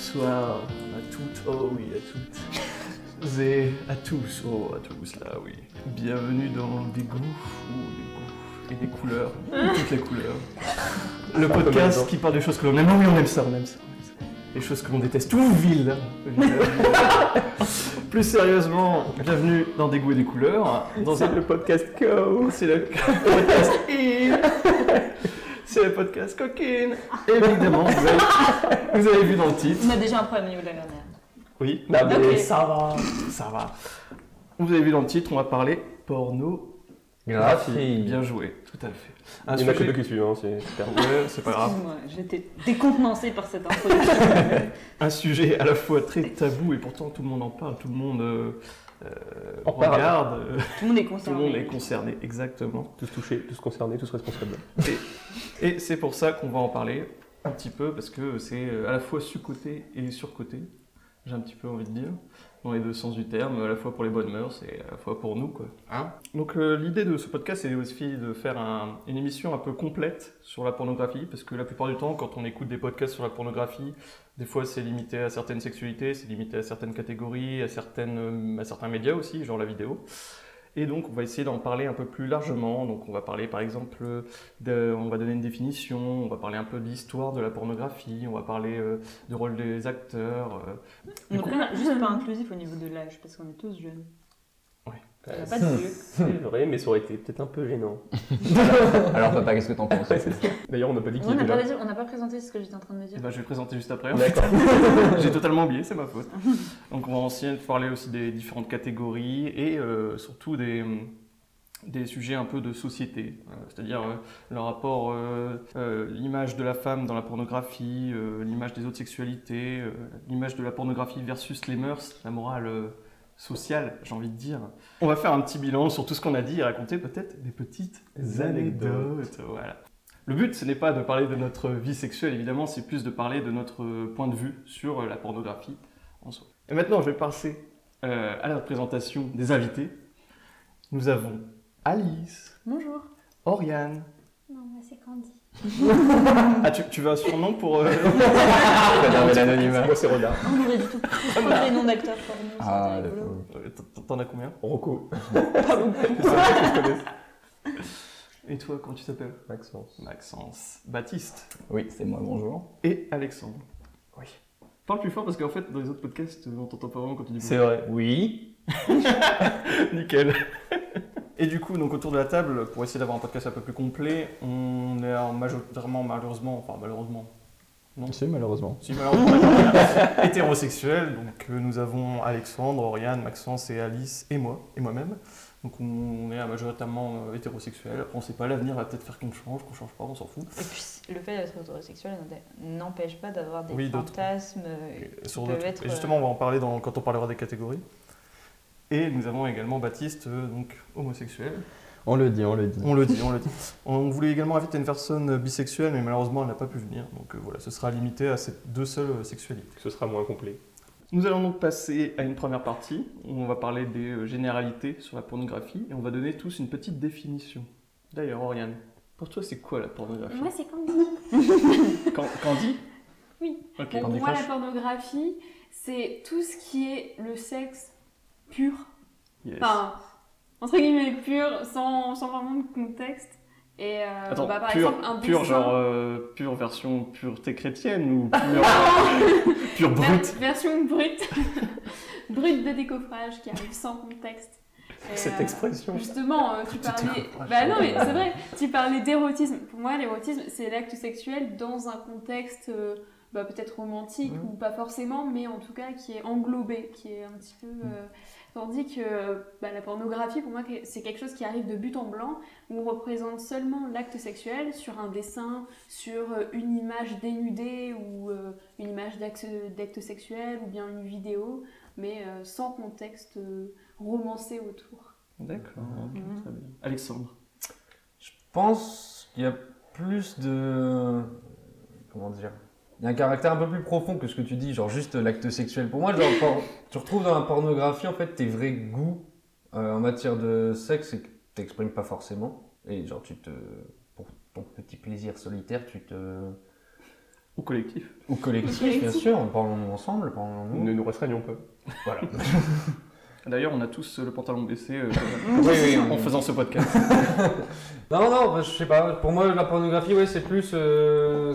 bonsoir à toutes, oh oui, à toutes. Et à tous, oh à tous là, oui. Bienvenue dans des goûts, ou des goûts et des couleurs, toutes les couleurs. Le podcast qui parle des choses que l'on aime, oh oui on aime ça, on aime ça. Les choses que l'on déteste, tout vil. Plus sérieusement, bienvenue dans des goûts et des couleurs. Dans un... le podcast Co. C'est le podcast. C'est le podcast coquine. Évidemment, vous avez, vous avez vu dans le titre. On a déjà un problème au niveau de la grammaire. Oui, Non mais ça va. ça va. Vous avez vu dans le titre, on va parler porno. Graphie. Bien joué, tout à fait. Un Il y en a que sujet- deux qui suivent, hein, c'est super. Ouais, c'est pas grave. Excuse-moi, j'étais décontenancée par cette introduction. Un sujet à la fois très tabou et pourtant tout le monde en parle, tout le monde euh, euh, En parle. regarde, euh, Tout le monde est tout le concerné. monde est concerné, exactement. Tous touchés, tous concernés, tous responsables. Et c'est pour ça qu'on va en parler un petit peu, parce que c'est euh, à la fois sous-côté et sur-côté, j'ai un petit peu envie de dire, dans les deux sens du terme, à la fois pour les bonnes mœurs et à la fois pour nous. Quoi. Hein? Donc euh, l'idée de ce podcast, c'est aussi de faire un- une émission un peu complète sur la pornographie, parce que la plupart du temps, quand on écoute des podcasts sur la pornographie, des fois c'est limité à certaines sexualités, c'est limité à certaines catégories, à, certaines, euh, à certains médias aussi, genre la vidéo. Et donc on va essayer d'en parler un peu plus largement. Donc on va parler par exemple de- on va donner une définition, on va parler un peu de l'histoire de la pornographie, on va parler euh, du rôle des acteurs. euh. On est pas- juste pas inclusif au niveau de l'âge, parce qu'on est tous jeunes. Euh, On a pas de vieux. C'est vrai, mais ça aurait été peut-être un peu gênant. Alors papa, qu'est-ce que t'en penses D'ailleurs, on n'a pas dit qui On n'a était pas, là. dit- on n'a pas présenté ce que j'étais en train de me Eh dire. ben, je vais le présenter juste après. D'accord. J'ai totalement oublié, c'est ma faute. Donc on va essayer de parler aussi des différentes catégories et euh, surtout des, des sujets un peu de société, euh, c'est-à-dire euh, le rapport, euh, euh, l'image de la femme dans la pornographie, euh, l'image des autres sexualités, euh, l'image de la pornographie versus les mœurs, la morale euh, sociale, j'ai envie de dire. On va faire un petit bilan sur tout ce qu'on a dit et raconter peut-être des petites Des anecdotes. anecdotes. Voilà. Le but, ce n'est pas de parler de notre vie sexuelle, évidemment, c'est plus de parler de notre point de vue sur la pornographie en soi. Et maintenant, je vais passer euh, à la présentation des invités. Nous avons Alice, Bonjour. Oriane. Non, moi c'est Candy. Ah, tu, tu veux un surnom pour... euh, l'anonymat. Moi, c'est Roda. On aurait du tout. On aurait les noms d'acteurs pour nous. Ah, T'en as combien Rocco. Pas beaucoup. C'est. Et toi, comment tu t'appelles Maxence. Maxence. Baptiste. Oui, c'est moi, bonjour. Et Alexandre. Oui. Parle plus fort parce qu'en fait, dans les autres podcasts, on t'entend pas vraiment quand tu dis bonjour. vrai. Oui. Nickel. Et du coup, donc autour de la table, pour essayer d'avoir un podcast un peu plus complet, on est en majoritairement, malheureusement, enfin malheureusement, C'est malheureusement. si malheureusement, hétérosexuel. Donc euh, nous avons Alexandre, Oriane, Maxence et Alice et moi, et moi-même. Donc on est majoritairement euh, hétérosexuel. Après, on sait pas, l'avenir va peut-être faire qu'on change, qu'on change pas, on s'en fout. Et puis, le fait d'être hétérosexuel n'empêche pas d'avoir des Oui, d'autres. fantasmes. euh, Et, sur peuvent être, et justement, on va en parler dans- quand on parlera des catégories. Et nous avons également Baptiste, euh, donc homosexuel. On le dit, on le dit. On le dit, on le dit. On voulait également inviter une personne bisexuelle, mais malheureusement, elle n'a pas pu venir. Donc euh, voilà, ce sera limité à ces deux seules euh, sexualités. Ce sera moins complet. Nous allons donc passer à une première partie où on va parler des généralités sur la pornographie et on va donner tous une petite définition. D'ailleurs, Oriane, pour toi, c'est quoi la pornographie? Moi c'est Candy. Can- Candy? Oui. Ok. Bon, Candy pour moi la pornographie, c'est tout ce qui est le sexe pur. Yes. Enfin, entre guillemets pur, sans, sans vraiment de contexte. Et euh, Attends, bah, par pur, exemple, un pur genre euh, pure version pureté chrétienne ou pure, pure Ver- brute? version brute. brute de décoffrage qui arrive sans contexte. Et, Cette euh, expression. Justement, euh, tu parlais. Bah non, mais c'est vrai, tu parlais d'érotisme. Pour moi, l'érotisme, c'est l'acte sexuel dans un contexte euh, bah, peut-être romantique ou pas forcément, mais en tout cas qui est englobé, qui est un petit peu. euh, Tandis que bah, la pornographie, pour moi, c'est quelque chose qui arrive de but en blanc, où on représente seulement l'acte sexuel sur un dessin, sur euh, une image dénudée ou euh, une image d'acte sexuel ou bien une vidéo, mais euh, sans contexte euh, romancé autour. D'accord, ok, Mhm. très bien. Alexandre Je pense qu'il y a plus de. Comment dire Il y a un caractère un peu plus profond que ce que tu dis, genre juste l'acte sexuel. Pour moi, genre, por- tu retrouves dans la pornographie en fait tes vrais goûts euh, en matière de sexe et que t'exprimes pas forcément. Et genre, tu te. Pour ton petit plaisir solitaire, tu te. Ou collectif. Ou collectif, bien sûr, parlons ensemble, parlons-nous. Ne nous restreignons pas. Voilà. D'ailleurs, on a tous le pantalon baissé euh, oui, oui, en faisant ce podcast. Non, non, bah, je sais pas. Pour moi, la pornographie, ouais, c'est plus. euh,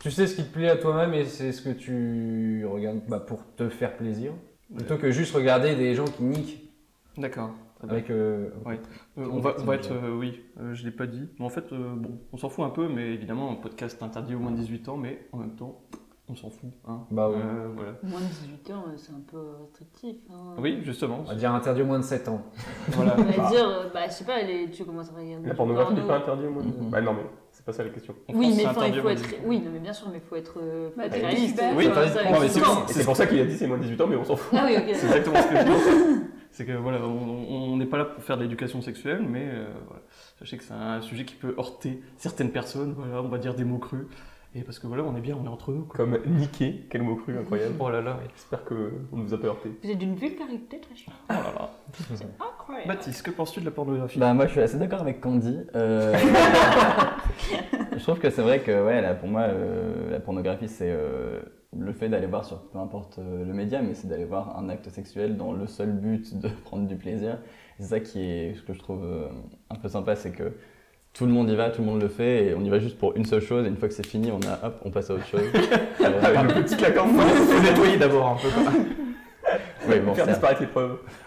tu sais ce qui te plaît à toi-même et c'est ce que tu regardes bah, pour te faire plaisir. Plutôt que juste regarder des gens qui niquent D'accord. très bien. avec. euh, Ouais. Euh, on, va, on va être, euh, oui, euh, je l'ai pas dit, mais en fait, euh, bon, on s'en fout un peu, mais évidemment, un podcast interdit au moins de 18 ans, mais en même temps, on s'en fout. Hein. Bah ouais. Euh, voilà. Moins de 18 ans, c'est un peu restrictif. Hein. Oui, justement. On va dire interdit au moins de 7 ans. voilà. On va dire, bah, je sais pas, les- tu commences à regarder. La pornographie n'est pas interdite au moins de... Mhm. Bah non, mais pas ça la question. En Oui, France, mais c'est enfin, interdit il au faut moins de être. 18. Oui, non, mais bien sûr, mais il faut être, euh, faut Bah, Oui, c'est- pour ça qu'il a dit c'est moins de 18 ans, mais on s'en fout. Ah oui. C'est exactement ce que je dis. C'est que voilà, on on n'est pas là pour faire de l'éducation sexuelle, mais euh, voilà. sachez que c'est un sujet qui peut heurter certaines personnes, voilà, on va dire des mots crus. Et parce que voilà, on est bien, on est entre nous. Quoi. Comme niquer, quel mot cru incroyable. Oh là là. J'espère qu'on ne vous a pas heurté. Vous êtes d'une vulgarité très chère. Oh là là. Incroyable. Baptiste, que penses-tu de la pornographie? Bah moi je suis assez d'accord avec Candy. Euh, je trouve que c'est vrai que ouais, là, pour moi euh, la pornographie c'est euh, le fait d'aller voir sur peu importe le média, mais c'est d'aller voir un acte sexuel dans le seul but de prendre du plaisir. C'est ça qui est ce que je trouve euh, un peu sympa, c'est que tout le monde y va, tout le monde le fait et on y va juste pour une seule chose et une fois que c'est fini, on a hop, on passe à autre chose. Euh, Avec le petit claquant, il faut nettoyer d'abord un peu. quoi. oui, bon, Faire disparaître les preuves.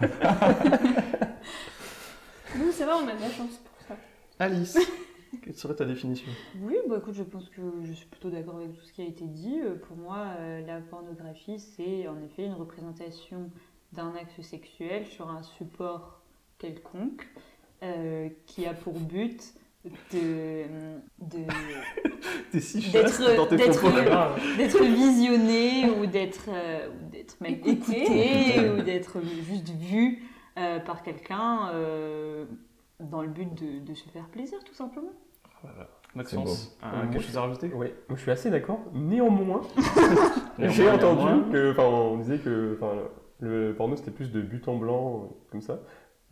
Nous, ça va, on a de la chance pour ça. Alice, quelle serait ta définition? Oui, bah écoute, je pense que je suis plutôt d'accord avec tout ce qui a été dit. Euh, Pour moi, euh, la pornographie, c'est en effet une représentation d'un acte sexuel sur un support quelconque euh, qui a pour but de, de- T'es si D'être- visionné ou d'être euh, ou d'être même Écouté. écouté ou d'être juste vu euh, par quelqu'un euh, dans le but de, de se faire plaisir, tout simplement. Voilà. Maxence, un- Moi, quelque je- chose à rajouter? Oui, moi je suis assez d'accord. Néanmoins, j'ai entendu néanmoins. que, enfin, on disait que, enfin, le porno c'était plus de but en blanc, euh, comme ça.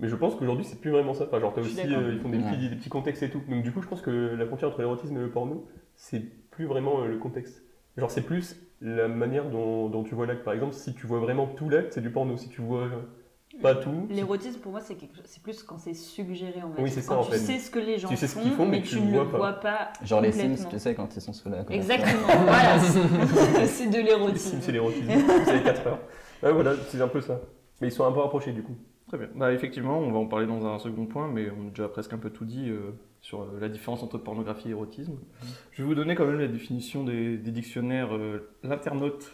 Mais je pense qu'aujourd'hui c'est plus vraiment ça. Enfin, genre, suis aussi, euh, ils font des Ouais. petits, des petits contextes et tout. Donc du coup, je pense que la frontière entre l'érotisme et le porno, c'est plus vraiment euh, le contexte. Genre, c'est plus la manière dont, dont tu vois l'acte. Par exemple, si tu vois vraiment tout l'acte, c'est du porno. Si tu vois euh, pas tout, L'érotisme, pour moi, c'est quelque plus quand c'est suggéré, on va Oui, c'est ça, Quand en tu fait. sais ce que les gens Tu sais ce font, qu'ils font, mais mais tu ne le vois pas. vois pas. Genre les. Sims, tu sais, quand ils sont sous la. Exactement, voilà. c'est- de Les l'érotisme. Sims, c'est l'érotisme. Vous avez 4 heures. Ouais, voilà, c'est un peu ça. Mais ils sont un peu rapprochés du coup. Très bien. Bah, effectivement, on va en parler dans un second point, mais on a déjà presque un peu tout dit euh, sur euh, la différence entre pornographie et érotisme. Je vais vous donner quand même la définition des, des dictionnaires. euh, L'internaute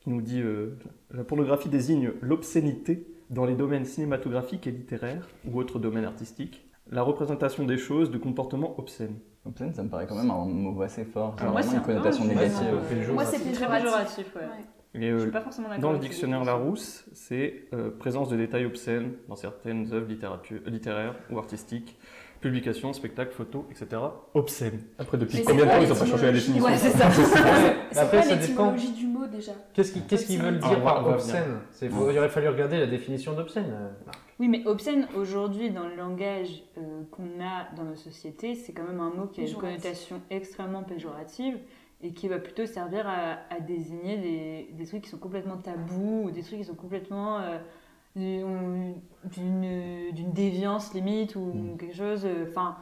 qui nous dit euh, la pornographie désigne l'obscénité dans les domaines cinématographiques et littéraires ou autres domaines artistiques, la représentation des choses, de comportements obscènes. Obscène, ça me paraît quand même un mot assez fort. Ah, Genre moi, vraiment c'est une un- connotation négative. Moi, c'est péjoratif, ouais. Et, Je euh, suis pas forcément d'accord. Dans le dictionnaire. Larousse, c'est euh, présence de détails obscènes dans certaines œuvres littérature- littéraires ou artistiques, publications, spectacles, photos, etc. Obscènes. Après, depuis combien de temps ils ont pas changé la définition Ouais, c'est ça. C'est Après, pas ça dépend. l'étymologie du mot déjà. Qu'est-ce qu'ils qu'est-ce qu'ils veulent Ah, dire par va obscène Il aurait fallu regarder la définition d'obscène. euh. Oui, mais obscène, aujourd'hui, dans le langage euh, qu'on a dans nos sociétés, c'est quand même un mot qui a une connotation extrêmement péjorative et qui va plutôt servir à, à désigner des, des trucs qui sont complètement tabous ou des trucs qui sont complètement euh, d'une déviance limite ou Mm. quelque chose. euh, Enfin,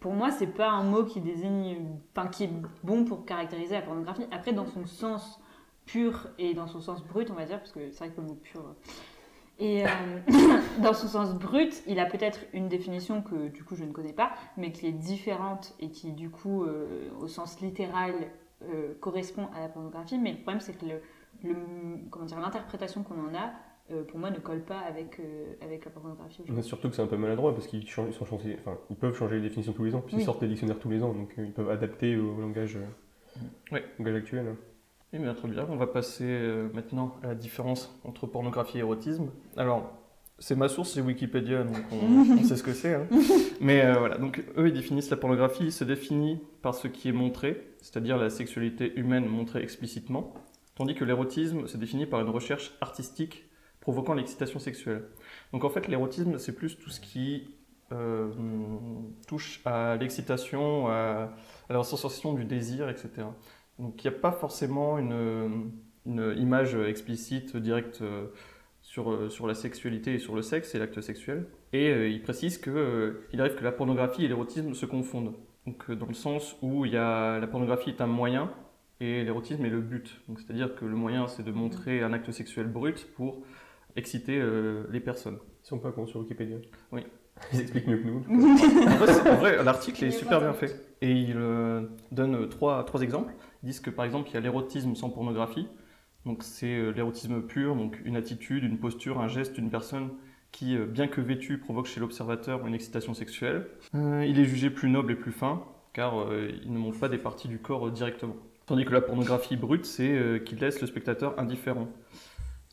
pour moi, c'est pas un mot qui désigne, enfin, qui est bon pour caractériser la pornographie. Après, dans son sens pur et dans son sens brut, on va dire, parce que c'est vrai que le mot pur. euh, Et euh, dans son sens brut, il a peut-être une définition que du coup je ne connais pas, mais qui est différente et qui du coup, euh, au sens littéral, euh, correspond à la pornographie. Mais le problème, c'est que le, le- comment dire, l'interprétation qu'on en a, euh, pour moi, ne colle pas avec, euh, avec la pornographie Mais surtout que c'est un peu maladroit parce qu'ils changent- ils changés- enfin, ils peuvent changer les définitions tous les ans, puis ils Oui. sortent des dictionnaires tous les ans, donc euh, ils peuvent adapter au langage, euh, langage actuel. hein. Eh bien, très bien. On va passer euh, maintenant à la différence entre pornographie et érotisme. Alors, c'est ma source, c'est Wikipédia, donc on, on sait ce que c'est. hein. Mais euh, voilà, donc eux, ils définissent la pornographie, il se définit par ce qui est montré, c'est-à-dire la sexualité humaine montrée explicitement, tandis que l'érotisme se définit par une recherche artistique provoquant l'excitation sexuelle. Donc en fait, l'érotisme, c'est plus tout ce qui euh, touche à l'excitation, à, à la sensation du désir, etc. Donc il n'y a pas forcément une, une image explicite, directe euh, sur, euh, sur la sexualité et sur le sexe et l'acte sexuel. Et euh, il précise qu'il arrive que la pornographie et l'érotisme se confondent. Donc euh, dans le sens où il y a, la pornographie est un moyen et l'érotisme est le but. Donc c'est-à-dire que le moyen c'est de montrer un acte sexuel brut pour exciter euh, les personnes. Ils sont pas cons sur Wikipédia. Oui. Ils expliquent mieux que nous. En vrai, l'article est super bien fait. Et il euh, donne euh, trois, trois exemples. Ils disent que par exemple, il y a l'érotisme sans pornographie. Donc c'est euh, l'érotisme pur, donc une attitude, une posture, un geste d'une personne qui, euh, bien que vêtue, provoque chez l'observateur une excitation sexuelle. Euh, il est jugé plus noble et plus fin, car euh, il ne montre pas des parties du corps euh, directement. Tandis que la pornographie brute, c'est qu'il laisse le spectateur indifférent.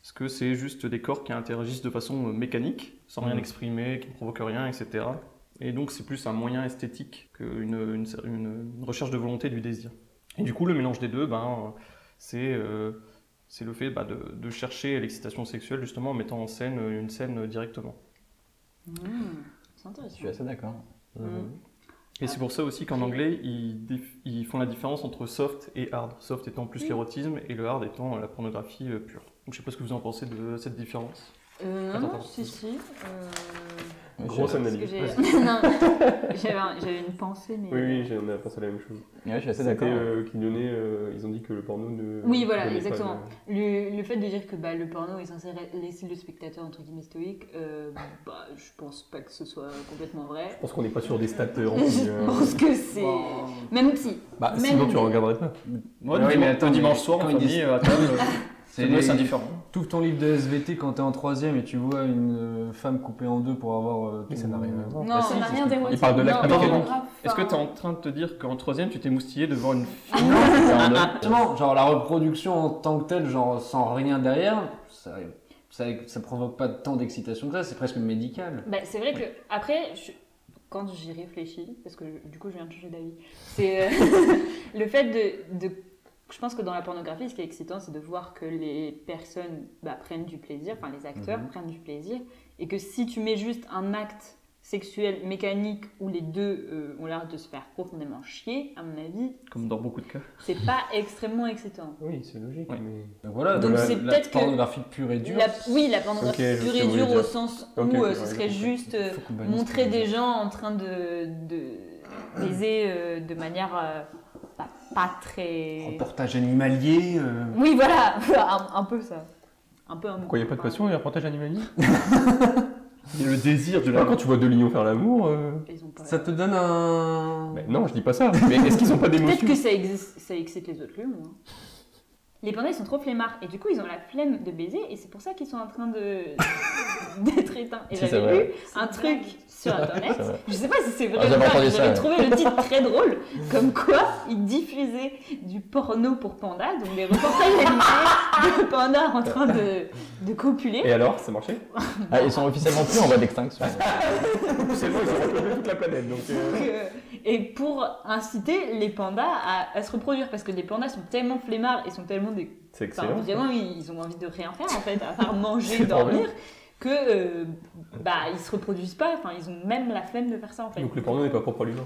Parce que c'est juste des corps qui interagissent de façon mécanique, sans rien Mhm. exprimer, qui ne provoquent rien, etc. Et donc c'est plus un moyen esthétique qu'une une, une- une recherche de volonté du désir. Et du coup, le mélange des deux, ben, c'est c'est le fait bah, de, de chercher l'excitation sexuelle justement en mettant en scène euh, une scène euh, directement. Mmh, c'est Je intéressant. suis assez d'accord. Mhm. Et c'est pour ça aussi qu'en anglais, ils, ils font la différence entre soft et hard. Soft étant plus Oui. l'érotisme et le hard étant la pornographie euh, pure. Donc je sais pas ce que vous en pensez de cette différence. Euh, Attends, non, attends. si, si. euh, Grosse analyse. j'avais un- j'avais une pensée, mais. Oui, oui, j'en ai pensé à la même chose. Ouais, je suis assez d'accord. euh, euh, ils ont dit que le porno ne. Oui, voilà, exactement. de- Le, le fait de dire que bah, le porno est censé laisser le spectateur entre guillemets stoïque, euh, bah, je pense pas que ce soit complètement vrai. Je pense qu'on n'est pas sur des stats euh. Je euh. pense que c'est. Même si. Bah, Même sinon tu regarderais pas. Oui, mais attends, dimanche soir, euh, à table, euh, C'est indifférent. T'ouvres ton livre de SVT quand t'es en troisième et tu vois une euh, femme coupée en deux pour avoir. euh, Mais ça n'a rien à voir. Non, Bah, Ça si, n'a rien ce que- d'érotique. Il parle de l'acte Non, mécanique. Est-ce que tu es enfin, en train de te dire qu'en troisième, tu t'es moustillé devant une Ah, Justement, genre la reproduction en tant que telle, genre sans rien derrière, ça, ça, ça provoque pas tant d'excitation que ça, c'est presque médical. Bah, c'est vrai que, après, je- quand j'y réfléchis, parce que du coup je viens de changer d'avis, c'est euh, le fait de, de- Je pense que dans la pornographie, ce qui est excitant, c'est de voir que les personnes bah, prennent du plaisir, enfin les acteurs Mhm. prennent du plaisir, et que si tu mets juste un acte sexuel mécanique où les deux euh, ont l'air de se faire profondément chier, à mon avis, Comme dans beaucoup de cas. c'est pas extrêmement excitant. Oui, c'est logique. Ouais. Mais... Donc voilà, Donc la, c'est la peut-être que pornographie pure et dure. La- oui, la pornographie pure et dure au sens où euh, ce serait juste euh, montrer des gens en train de, de baiser euh, de manière euh, pas, très. Reportage animalier. euh, Oui, voilà, un, un peu ça. Un peu un Pourquoi il n'y a pas de passion et un reportage animalier Il y a le désir de Là, quand tu vois deux lions faire l'amour. euh, pas. Ça te donne un. bah, non, je dis pas ça. Mais est-ce qu'ils ont pas Peut-être d'émotion que ça, existe, ça excite les autres lions. hein. Les pandas, ils sont trop flemmards et du coup, ils ont la flemme de baiser et c'est pour ça qu'ils sont en train de d'être éteints. Et j'avais lu un truc sur internet. Je sais pas si c'est vrai Ah, ou j'avais ça, ouais. trouvé le titre très drôle, comme quoi ils diffusaient du porno pour pandas, donc des reportages animés de pandas en train de, de copuler. Et alors, ça marchait? Ah, ils sont officiellement plus en voie d'extinction. C'est bon, ils ont toute la planète. Donc, euh, Donc, euh, et pour inciter les pandas à, à se reproduire, parce que les pandas sont tellement flemmards et sont tellement des. c'est Enfin, excellent. évidemment, ils ont envie de rien faire en fait, à part manger, dormir, que euh, bah ils se reproduisent pas, enfin ils ont même la flemme de faire ça en fait. Donc le porno n'est pas propre à l'humain.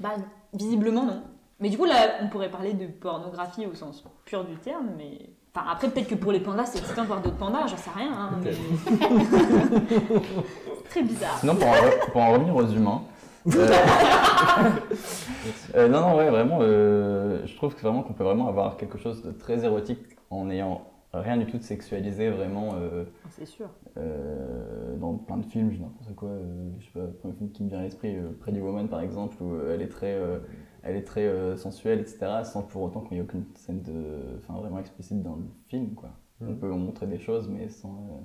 Bah, visiblement non. Mais du coup, là, on pourrait parler de pornographie au sens pur du terme, mais. Enfin, après, peut-être que pour les pandas, c'est excitant de voir d'autres pandas, j'en sais rien. hein, mais... Très bizarre. Sinon, pour en, re- pour en revenir aux humains. euh, euh, non, non, ouais, vraiment, euh, je trouve que vraiment qu'on peut vraiment avoir quelque chose de très érotique en ayant rien du tout de sexualisé, vraiment. euh, C'est sûr. euh, dans plein de films, je n'importe quoi, euh, je sais pas, le premier film qui me vient à l'esprit, euh, Pretty Woman par exemple, où elle est très, euh, elle est très euh, sensuelle, etc., sans pour autant qu'il n'y ait aucune scène de, enfin, vraiment explicite dans le film, quoi. On Mhm. peut montrer des choses, mais sans. euh,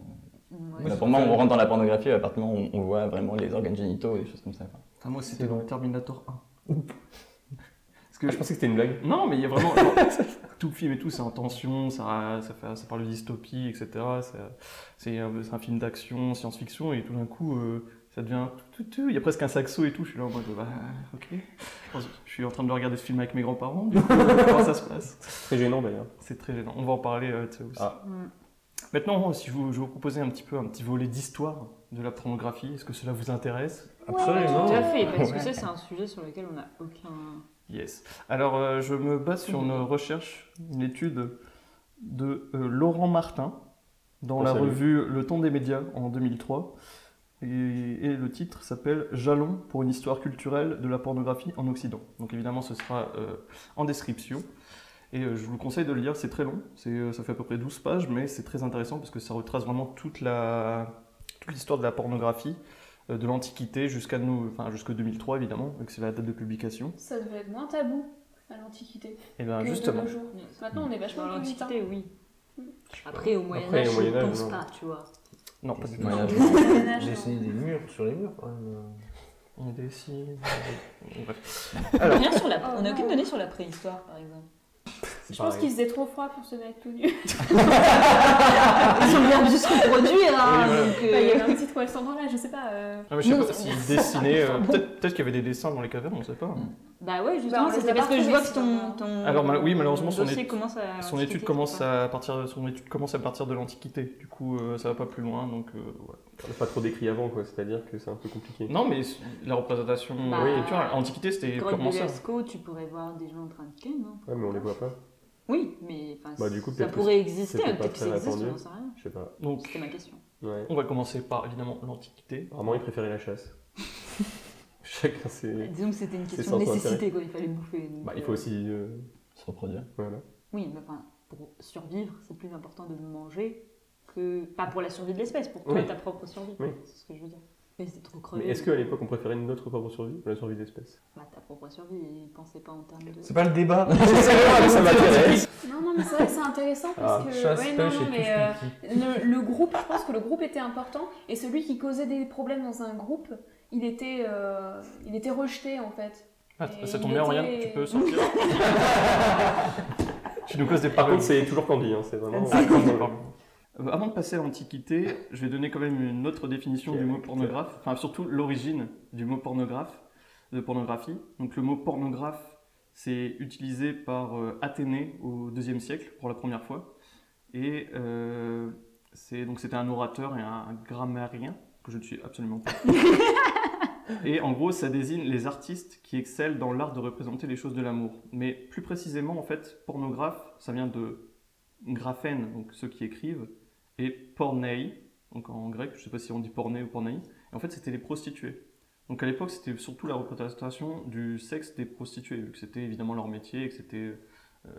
Ouais. voilà, pour moi, on rentre dans la pornographie à partir du moment où on voit vraiment les organes génitaux et des choses comme ça. quoi. Enfin, moi, c'était dans. Terminator 1. Parce que Ah, je pensais que c'était une blague. Non, mais il y a vraiment. tout le film et tout, c'est en tension, ça, ça, fait, ça parle de dystopie, etc. C'est un, c'est un film d'action, science-fiction, et tout d'un coup, euh, ça devient. tout, tout, tout, Il y a presque un saxo et tout. Je suis là en mode, bah, ok. Je suis en train de regarder ce film avec mes grands-parents. du coup, Comment ça se passe Très gênant d'ailleurs. C'est très gênant. On va en parler euh, de ça aussi. Ah. Mm. Maintenant, si je vous, je vous proposais un petit peu un petit volet d'histoire de la pornographie, est-ce que cela vous intéresse? Absolument. Tout à fait, parce que ça, c'est un sujet sur lequel on n'a aucun Yes. Alors, euh, je me base sur une recherche, une étude de euh, Laurent Martin dans On la revue Le Temps des médias en 2003. Et, et le titre s'appelle Jalons pour une histoire culturelle de la pornographie en Occident. Donc évidemment, ce sera euh, en description. Et je vous le conseille de le lire, c'est très long, ça fait à peu près 12 pages, mais c'est très intéressant parce que ça retrace vraiment toute, l'histoire de la pornographie, de l'Antiquité jusqu'à nous, enfin jusqu'à 2003 évidemment, vu que c'est la date de publication. Ça devait être moins tabou à l'Antiquité Et bien que justement, de nos jours. Maintenant, on est vachement Dans plus vite, hein. l'Antiquité, oui. Après, au Moyen Après, Âge, au je Moyen-Âge, pense pas, tu vois. non pas du tout. Non. Dessiner des murs sur les murs quand même. On. Bref. Rien sur la... Oh, on n'a aucune donnée sur la préhistoire, par exemple. C'est Je pense qu'il faisait trop froid pour se mettre tout nu. Ils ont bien dû se reproduire, hein, Oui, voilà. donc, euh, Bah, il y avait un petit poisson dans là, je sais pas. euh, Ah, mais je sais Non, pas c'est- s'il dessinait. euh, peut-être, qu'il y avait des dessins dans les cavernes, on sait pas. Bah ouais, Bah, justement, c'était a parce que je vois que ton, c'est ton Alors, oui, malheureusement, son étude- commence à... Son étude commence à partir, son étude commence à partir de l'Antiquité. Du coup, euh, ça va pas plus loin, donc euh, ouais. On n'a pas trop décrit avant, quoi. C'est-à-dire que c'est un peu compliqué. Non, mais la représentation, Bah, oui, tu vois, l'Antiquité c'était purement ça. Tu pourrais voir des gens en train de ken, non Ouais, mais on les voit pas. Oui, mais Bah, du coup, ça pourrait exister, peut-être que ça existe, répandu. j'en sais rien. Je sais pas. Donc, C'était ma question. Ouais. on va commencer par évidemment l'Antiquité. Apparemment, ils préféraient la chasse. Chacun ses. Disons que c'était une question de nécessité, quoi, il fallait bouffer. donc, Bah, il euh, faut aussi. euh, Se reproduire. Voilà. Oui, mais enfin, pour survivre, c'est plus important de manger que... Pas pour la survie de l'espèce, pour toi, Oui. ta propre survie. Oui. C'est ce que je veux dire. Mais c'était trop crevé. Mais est-ce qu'à l'époque, on préférait notre propre survie ou la survie de l'espèce Bah, ta propre survie, ils pensaient pas en termes de... C'est pas le débat. Ça m'intéresse Non, non, mais c'est vrai que c'est intéressant parce Ah, que. Chasse, ouais, non, pêche non, et mais touche euh, le, le groupe, je pense que le groupe était important et celui qui causait des problèmes dans un groupe, il était, euh, il était rejeté en fait. Ah, Et ça il tombe bien, était- Oriane, tu peux sortir. tu nous causes des Par problèmes. contre, c'est toujours Candy, hein, c'est vraiment. Ah, pardon. Euh, Avant de passer à l'Antiquité, je vais donner quand même une autre définition du mot pornographe, enfin surtout l'origine du mot pornographe, de pornographie. Donc le mot pornographe, c'est utilisé par euh, Athénée au IIe siècle pour la première fois. Et euh, c'est donc c'était un orateur et un grammairien que je ne suis absolument pas. et en gros, ça désigne les artistes qui excellent dans l'art de représenter les choses de l'amour. Mais plus précisément, en fait, pornographe, ça vient de graphène, donc ceux qui écrivent, et pornei, donc en grec, je sais pas si on dit porné ou pornei. Et en fait, c'était les prostituées. Donc à l'époque, c'était surtout la représentation du sexe des prostituées, vu que c'était évidemment leur métier et que c'était euh,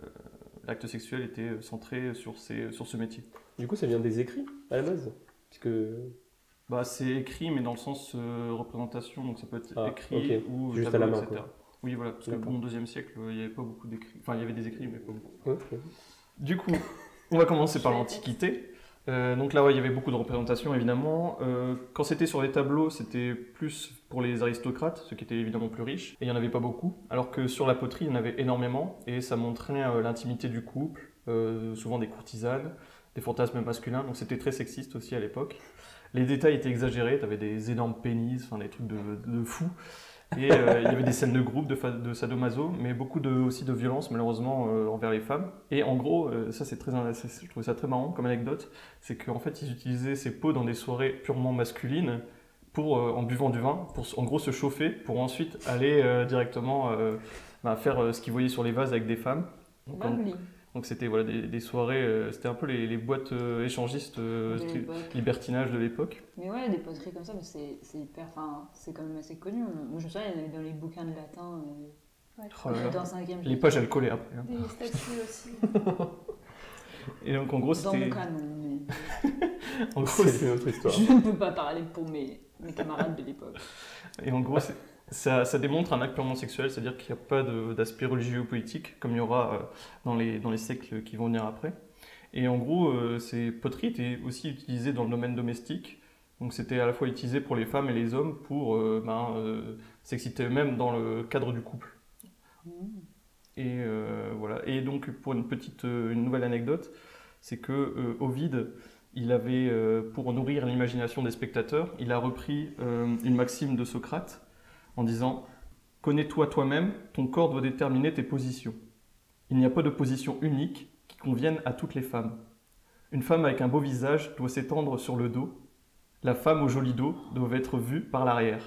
l'acte sexuel était centré sur, ces, sur ce métier. Du coup, ça vient des écrits à la base? Parce que. Bah, c'est écrit, mais dans le sens euh, représentation, donc ça peut être Ah, écrit ou Juste à la main, etc. quoi. Oui, voilà, parce que bon, au deuxième siècle, il n'y avait pas beaucoup d'écrits. Enfin, il y avait des écrits, mais pas beaucoup. Du coup, on va commencer par l'Antiquité. Euh, donc là, il y avait beaucoup de représentations, évidemment. Euh, quand c'était sur les tableaux, c'était plus pour les aristocrates, ceux qui étaient évidemment plus riches, et il n'y en avait pas beaucoup. Alors que sur la poterie, il y en avait énormément, et ça montrait euh, l'intimité du couple, souvent des courtisanes, des fantasmes masculins, donc c'était très sexiste aussi à l'époque. Les détails étaient exagérés, t'avais des énormes pénis, enfin des trucs de, de fou. Et euh, il y avait des scènes de groupe, de, sadomaso, mais beaucoup aussi de violence malheureusement euh, envers les femmes. Et en gros, euh, ça c'est très, je trouve ça très marrant comme anecdote, c'est qu'en fait ils utilisaient ces pots dans des soirées purement masculines pour, en buvant du vin, pour en gros se chauffer, pour ensuite aller directement bah, faire ce qu'ils voyaient sur les vases avec des femmes. Donc c'était voilà, des, des soirées, euh, c'était un peu les, les boîtes euh, échangistes euh, libertinage de l'époque. Mais ouais, des poteries comme ça, mais c'est c'est hyper. Enfin, c'est quand même assez connu. Moi, je me souviens, il y en avait dans les bouquins de latin. euh, Ouais. Oh là là. dans. Les pages elles collaient après. hein. Des statues aussi. Et donc en gros Dans c'était... mon cas, non, mais En gros, C'est une autre histoire. je ne peux pas parler pour mes, mes camarades de l'époque. Et en gros, c'est- ça, ça démontre un acte purement sexuel, c'est-à-dire qu'il n'y a pas d'aspect religieux ou politique, comme il y aura euh, dans, les, dans les siècles qui vont venir après. Et en gros, euh, ces poteries étaient aussi utilisées dans le domaine domestique. Donc c'était à la fois utilisé pour les femmes et les hommes pour euh, ben, euh, s'exciter eux-mêmes dans le cadre du couple. Et euh, voilà. Et donc pour une petite, une nouvelle anecdote, c'est que Ovide, il avait, pour nourrir l'imagination des spectateurs, il a repris une maxime de Socrate en disant Connais-toi toi-même, ton corps doit déterminer tes positions. Il n'y a pas de position unique qui convienne à toutes les femmes. Une femme avec un beau visage doit s'étendre sur le dos. La femme au joli dos doit être vue par l'arrière.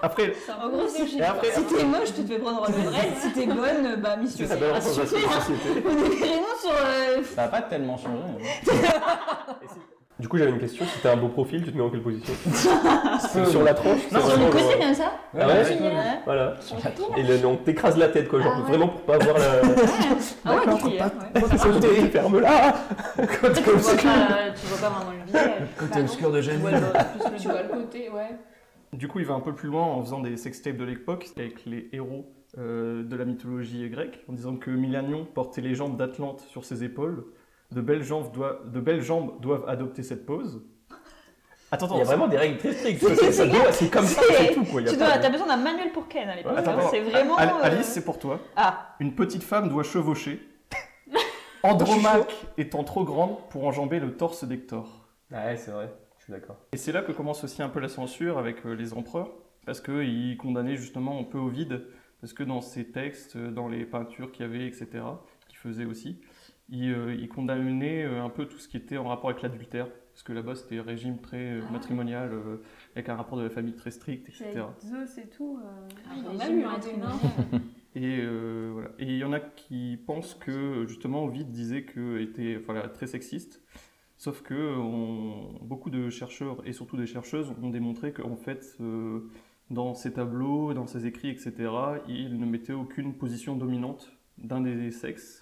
Après, En gros, si, Et après- si t'es moche, tu te fais prendre en vrai. Si t'es bonne, bah mission. C'est la société. On est vraiment sur. euh, Ça n'a pas tellement changé. hein. Du coup, j'avais une question. Si t'as un beau profil, tu te mets en quelle position C'est Sur la tranche c'est Sur le côté comme ça Ah ouais Ouais. Voilà. Le. Et on t'écrase la tête, quoi. Genre, Ah ouais. vraiment pour pas avoir la. Ah ouais, D'accord, cuillère, pas- ouais. Sauter, ferme-la En fait, tu vois pas, pas vraiment le visage. Côté obscur de le- plus le Tu vois le côté, ouais. Du coup, il va un peu plus loin en faisant des sextapes de l'époque avec les héros euh, de la mythologie grecque, en disant que Milanion portait les jambes d'Atlante sur ses épaules. De belles jambes, doivent- de belles jambes doivent adopter cette pose. Attends, attends, Il y a vraiment des règles très strictes. C'est comme ça, c'est tout, quoi. Il y a Tu pas dois, de- t'as besoin d'un manuel pour Ken à l'époque. Hein. C'est vraiment. Al- euh, Alice, c'est pour toi. Ah, Une petite femme doit chevaucher. Andromaque étant trop grande pour enjamber le torse d'Hector. Ouais, c'est vrai. Je suis d'accord. Et c'est là que commence aussi un peu la censure avec euh, les empereurs, parce qu'ils condamnaient justement un peu au vide, parce que dans ses textes, euh, dans les peintures qu'il y avait, etc., qu'il faisait aussi, ils, euh, ils condamnaient euh, un peu tout ce qui était en rapport avec l'adultère, parce que là-bas c'était un régime très euh, Ah. matrimonial, euh, avec un rapport de la famille très strict, etc. Zeus et tout. euh, Ah, il y en les a eu un matrimoniales. Et euh, voilà. Et il y en a qui pensent que justement Ovid disait que était voilà, très sexiste. Sauf que on- beaucoup de chercheurs et surtout des chercheuses ont démontré qu'en fait, euh, dans ses tableaux, dans ses écrits, etc., il ne mettait aucune position dominante d'un des sexes.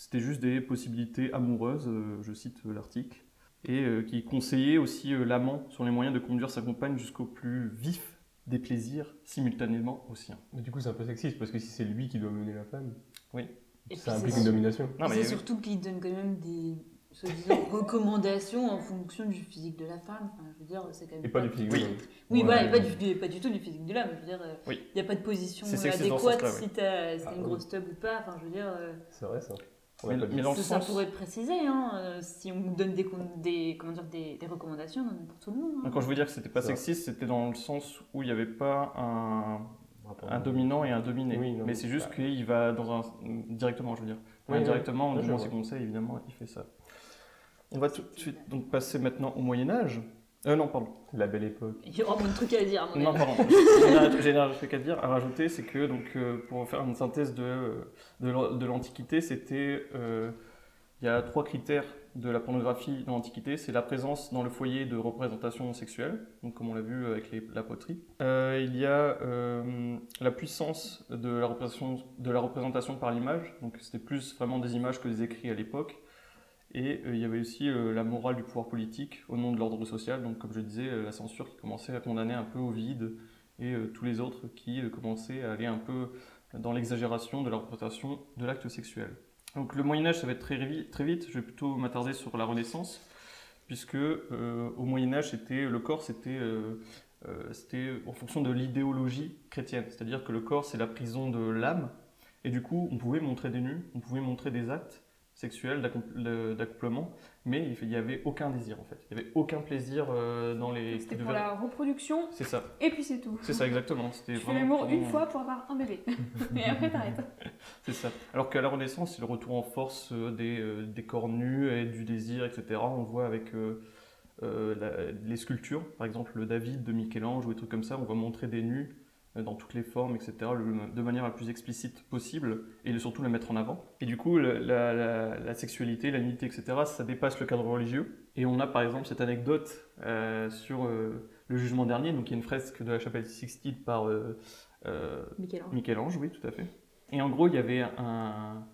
C'était juste des possibilités amoureuses, euh, je cite euh, l'article, et euh, qui conseillait aussi euh, l'amant sur les moyens de conduire sa compagne jusqu'au plus vif des plaisirs simultanément au sien. Mais du coup, c'est un peu sexiste parce que si c'est lui qui doit mener la femme, Et ça implique une domination. Non, mais c'est oui. surtout qu'il donne quand même des soi-disant recommandations en fonction du physique de la femme. Enfin, je veux dire, c'est quand même. Et pas du physique. Oui. de l'homme. Oui, Ouais. voilà, pas du, du- pas du tout du physique de l'homme. Je veux dire, il Oui. n'y a pas de position C'est sexiste dans ce adéquate oui. si t'as si Ah, une oui. grosse tub ou pas. Enfin, je veux dire, euh, C'est vrai, ça. On Mais- mais dans le ça, sens- pourrait être précisé. Hein, euh, si on donne des, des, comment dire, des, des recommandations, on en donne pour tout le monde. hein. Quand je veux dire que c'était pas sexiste, c'était dans le sens où il n'y avait pas un, dominant et un dominé. Oui, non, mais c'est juste qu'il va dans un. directement, je veux dire. Oui, oui. Indirectement, donnant vois. ses conseils, évidemment, il fait ça. On va tout de suite donc passer maintenant au Moyen-Âge. Euh, non, pardon. La belle époque. Il y aura moins de trucs à dire. Non, pardon. J'ai un- truc à dire, à rajouter, c'est que donc, euh, pour faire une synthèse de, de l'An- de l'Antiquité, c'était. euh, il y a trois critères de la pornographie dans l'Antiquité. C'est la présence dans le foyer de représentations sexuelles, donc comme on l'a vu avec les- la poterie. Euh, il y a euh, la puissance de la représentation, de la représentation par l'image, donc c'était plus vraiment des images que des écrits à l'époque. Et euh, il y avait aussi euh, la morale du pouvoir politique au nom de l'ordre social, donc comme je disais, euh, la censure qui commençait à condamner un peu au vide et tous les autres qui commençaient à aller un peu dans l'exagération de la représentation de l'acte sexuel. Donc le Moyen Âge, ça va être très, très vite, je vais plutôt m'attarder sur la Renaissance, puisque au Moyen Âge, le corps, c'était, c'était en fonction de l'idéologie chrétienne, c'est-à-dire que le corps, c'est la prison de l'âme, et du coup, on pouvait montrer des nus, on pouvait montrer des actes de- d'accouplement, mais il n'y avait aucun désir en fait, il n'y avait aucun plaisir euh, dans les... C'était pour la reproduction, C'est ça, et puis c'est tout. c'est ça exactement. C'était Tu fais l'amour une fois pour avoir un bébé. et après, t'arrêtes. C'est ça. Alors qu'à la Renaissance, c'est le retour en force euh, des, euh, des corps nus et du désir, etc. On voit avec euh, la- les sculptures, par exemple le David de Michel-Ange ou des trucs comme ça, on va montrer des nus dans toutes les formes, etc., le- de manière la plus explicite possible et le- surtout la mettre en avant. Et du coup, la, la- la- la sexualité, la nudité, etc., ça dépasse le cadre religieux. Et on a par exemple cette anecdote euh, sur euh, le jugement dernier, donc il y a une fresque de la chapelle Sixtine par euh, Michel-Ange. Michel-Ange, oui, tout à fait. Et en gros, il y avait un-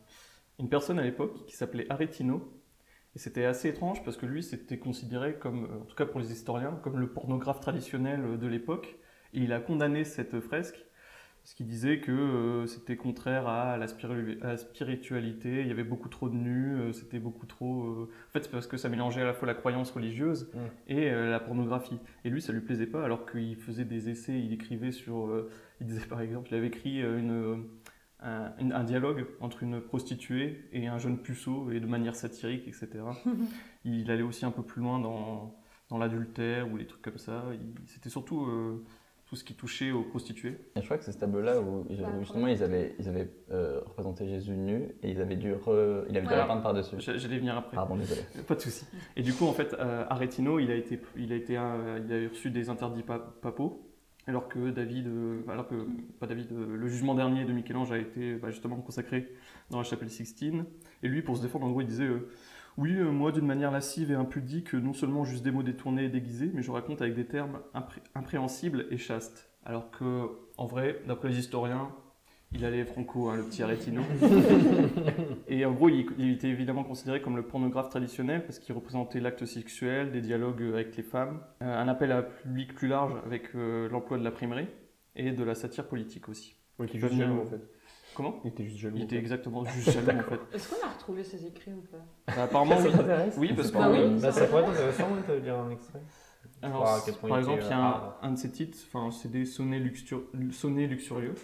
une personne à l'époque qui s'appelait Aretino. Et c'était assez étrange parce que lui, c'était considéré comme, en tout cas pour les historiens, comme le pornographe traditionnel de l'époque. Et il a condamné cette fresque parce qu'il disait que euh, c'était contraire à la, spiri- à la spiritualité, il y avait beaucoup trop de nus, euh, c'était beaucoup trop... euh, En fait, c'est parce que ça mélangeait à la fois la croyance religieuse Mm. et euh, la pornographie. Et lui, ça lui plaisait pas, alors qu'il faisait des essais, il écrivait sur... euh, il disait par exemple, il avait écrit euh, une, un, un dialogue entre une prostituée et un jeune puceau, et de manière satirique, etc. il allait aussi un peu plus loin dans, dans l'adultère ou les trucs comme ça. C'était surtout euh, tout ce qui touchait aux prostituées. Et je crois que c'est ce tableau-là où, où justement ils avaient, ils avaient euh, représenté Jésus nu et ils avaient dû re- il avait dû Ouais. repeindre par-dessus. J'allais venir après. Pardon, désolé. Pas de souci. Et du coup, en fait, euh, Aretino, il a été, il a été, euh, il a reçu des interdits pa- papaux Alors que David, euh, alors que pas David, le jugement dernier de Michel-Ange a été bah, justement consacré dans la chapelle Sixtine. Et lui, pour se défendre, en gros, il disait euh, Oui, euh, moi, d'une manière lascive et impudique, non seulement juste des mots détournés et déguisés, mais je raconte avec des termes impré- impréhensibles et chastes. Alors que, en vrai, d'après les historiens, il allait franco, hein, le petit Aretino. et en gros, il, il était évidemment considéré comme le pornographe traditionnel parce qu'il représentait l'acte sexuel, des dialogues avec les femmes, euh, un appel à un public plus large avec euh, l'emploi de la primerie et de la satire politique aussi. Ouais, qui en fait. Comment Il était juste jaloux. Il était exactement juste jaloux en fait. Est-ce qu'on a retrouvé ses écrits ou pas Bah, apparemment, oui. Oui, parce que. Ah oui. euh, Bah, ça pourrait être intéressant de lire un extrait. alors, par il exemple, il y a un, euh, un de ses titres, enfin, c'est des sonnets, luxtur- sonnets luxurieux,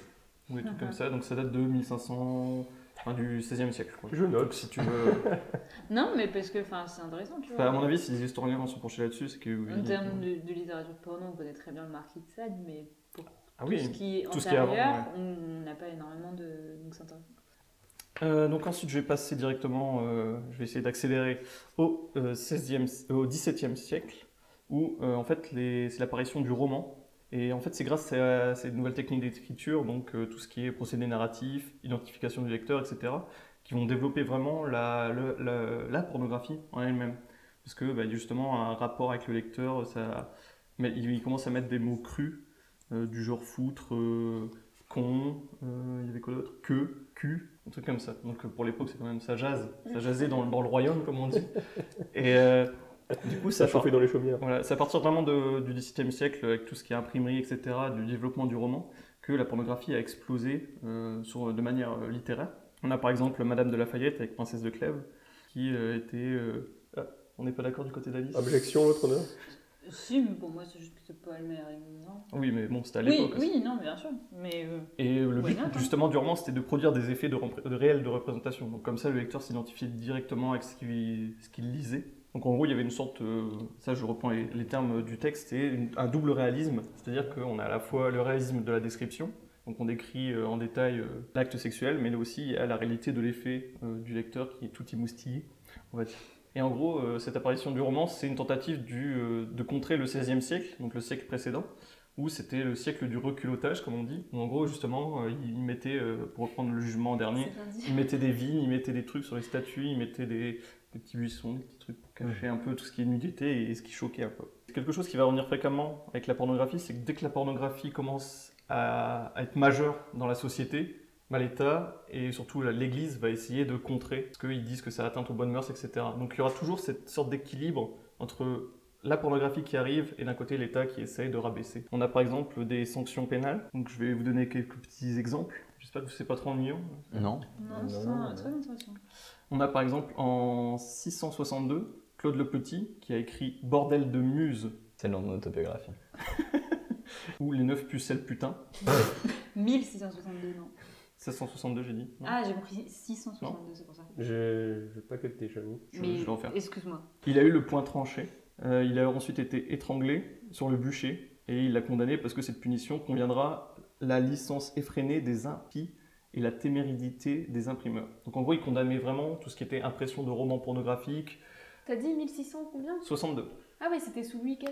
ou des trucs comme ça, donc ça date de 1500, enfin, du 16e siècle, je crois. Je note. Si tu veux. Non, mais parce que enfin, c'est intéressant, tu vois. Enfin, à mon avis, si les historiens sont penchés là-dessus, c'est que. oui, En termes de, de littérature porno, on connaît très bien le marquis de Sade, mais Ah tout oui. ce qui est tout ce qui est avant, antérieur, ouais. on n'a pas énormément de. Donc c'est intéressant. Euh, donc ensuite, je vais passer directement, euh, je vais essayer d'accélérer au, euh, 16e, euh, au 17e siècle, où en fait c'est l'apparition du roman. Et en fait, c'est grâce à ces nouvelles techniques d'écriture, donc tout ce qui est procédé narratif, identification du lecteur, etc., qui vont développer vraiment la, la, la pornographie en elle-même. Parce que bah, justement, un rapport avec le lecteur, ça, mais il, il commence à mettre des mots crus, du genre foutre, euh, con, euh, il y avait quoi d'autre? Que, cul, un truc comme ça. Donc euh, pour l'époque, c'est quand même ça jazz, ça jazzait dans, dans le royaume, comme on dit. Et euh, du coup, Ça ça, chauffait dans les chaumières. voilà, c'est à partir vraiment de- du XVIIe siècle, avec tout ce qui est imprimerie, etc., du développement du roman, que la pornographie a explosé euh, sur, de manière euh, littéraire. On a par exemple Madame de Lafayette avec Princesse de Clèves, qui euh, était... euh, ah, on n'est pas d'accord du côté d'Alice? Objection, l'autre honneur Si, mais pour moi, c'est juste que c'est pas le meilleur exemple. Oui, mais bon, c'était à l'époque. oui, non, mais bien sûr. Mais euh, Et le Why but not, hein. justement du roman, c'était de produire des effets de, réels de représentation. Donc comme ça, le lecteur s'identifiait directement avec ce qu'il lisait. Donc en gros, il y avait une sorte, euh, ça je reprends les, les termes du texte, c'est un double réalisme. C'est-à-dire qu'on a à la fois le réalisme de la description, donc on décrit euh, en détail euh, l'acte sexuel, mais là aussi il y a la réalité de l'effet euh, du lecteur qui est tout émoustillé, on va dire. Et en gros, euh, cette apparition du roman, c'est une tentative du, euh, de contrer le XVIe siècle, donc le siècle précédent, où c'était le siècle du reculottage, comme on dit. Où en gros, justement, euh, il mettait, euh, pour reprendre le jugement dernier, C'est lundi. il mettait des vignes, il mettait des trucs sur les statues, il mettait des, des petits buissons, des petits trucs pour cacher un peu tout ce qui est nudité et ce qui choquait un peu. Quelque chose qui va revenir fréquemment avec la pornographie, c'est que dès que la pornographie commence à, être majeure dans la société, l'État et surtout l'Église va essayer de contrer, parce qu'ils disent que ça atteint aux bonnes mœurs, etc. Donc il y aura toujours cette sorte d'équilibre entre la pornographie qui arrive et d'un côté l'État qui essaye de rabaisser. On a par exemple des sanctions pénales, donc je vais vous donner quelques petits exemples. J'espère que c'est pas trop ennuyant. Non. non, c'est très intéressant. On a par exemple en 662 Claude le Petit qui a écrit Bordel de Muse C'est le nom de mon autobiographie. ou Les neuf pucelles putain. 1662, non. 1662 j'ai dit. Non? Ah, j'ai compris 662, c'est pour ça. J'ai j'ai pas capté, j'avoue. Je- mais je vais en faire. excuse-moi. Il a eu le point tranché. Euh, il a ensuite été étranglé sur le bûcher et il l'a condamné parce que cette punition conviendra la licence effrénée des impies et la téméridité des imprimeurs. Donc en gros, il condamnait vraiment tout ce qui était impression de romans pornographiques. T'as dit 1600 combien? 62. Ah oui, c'était sous Louis XIV.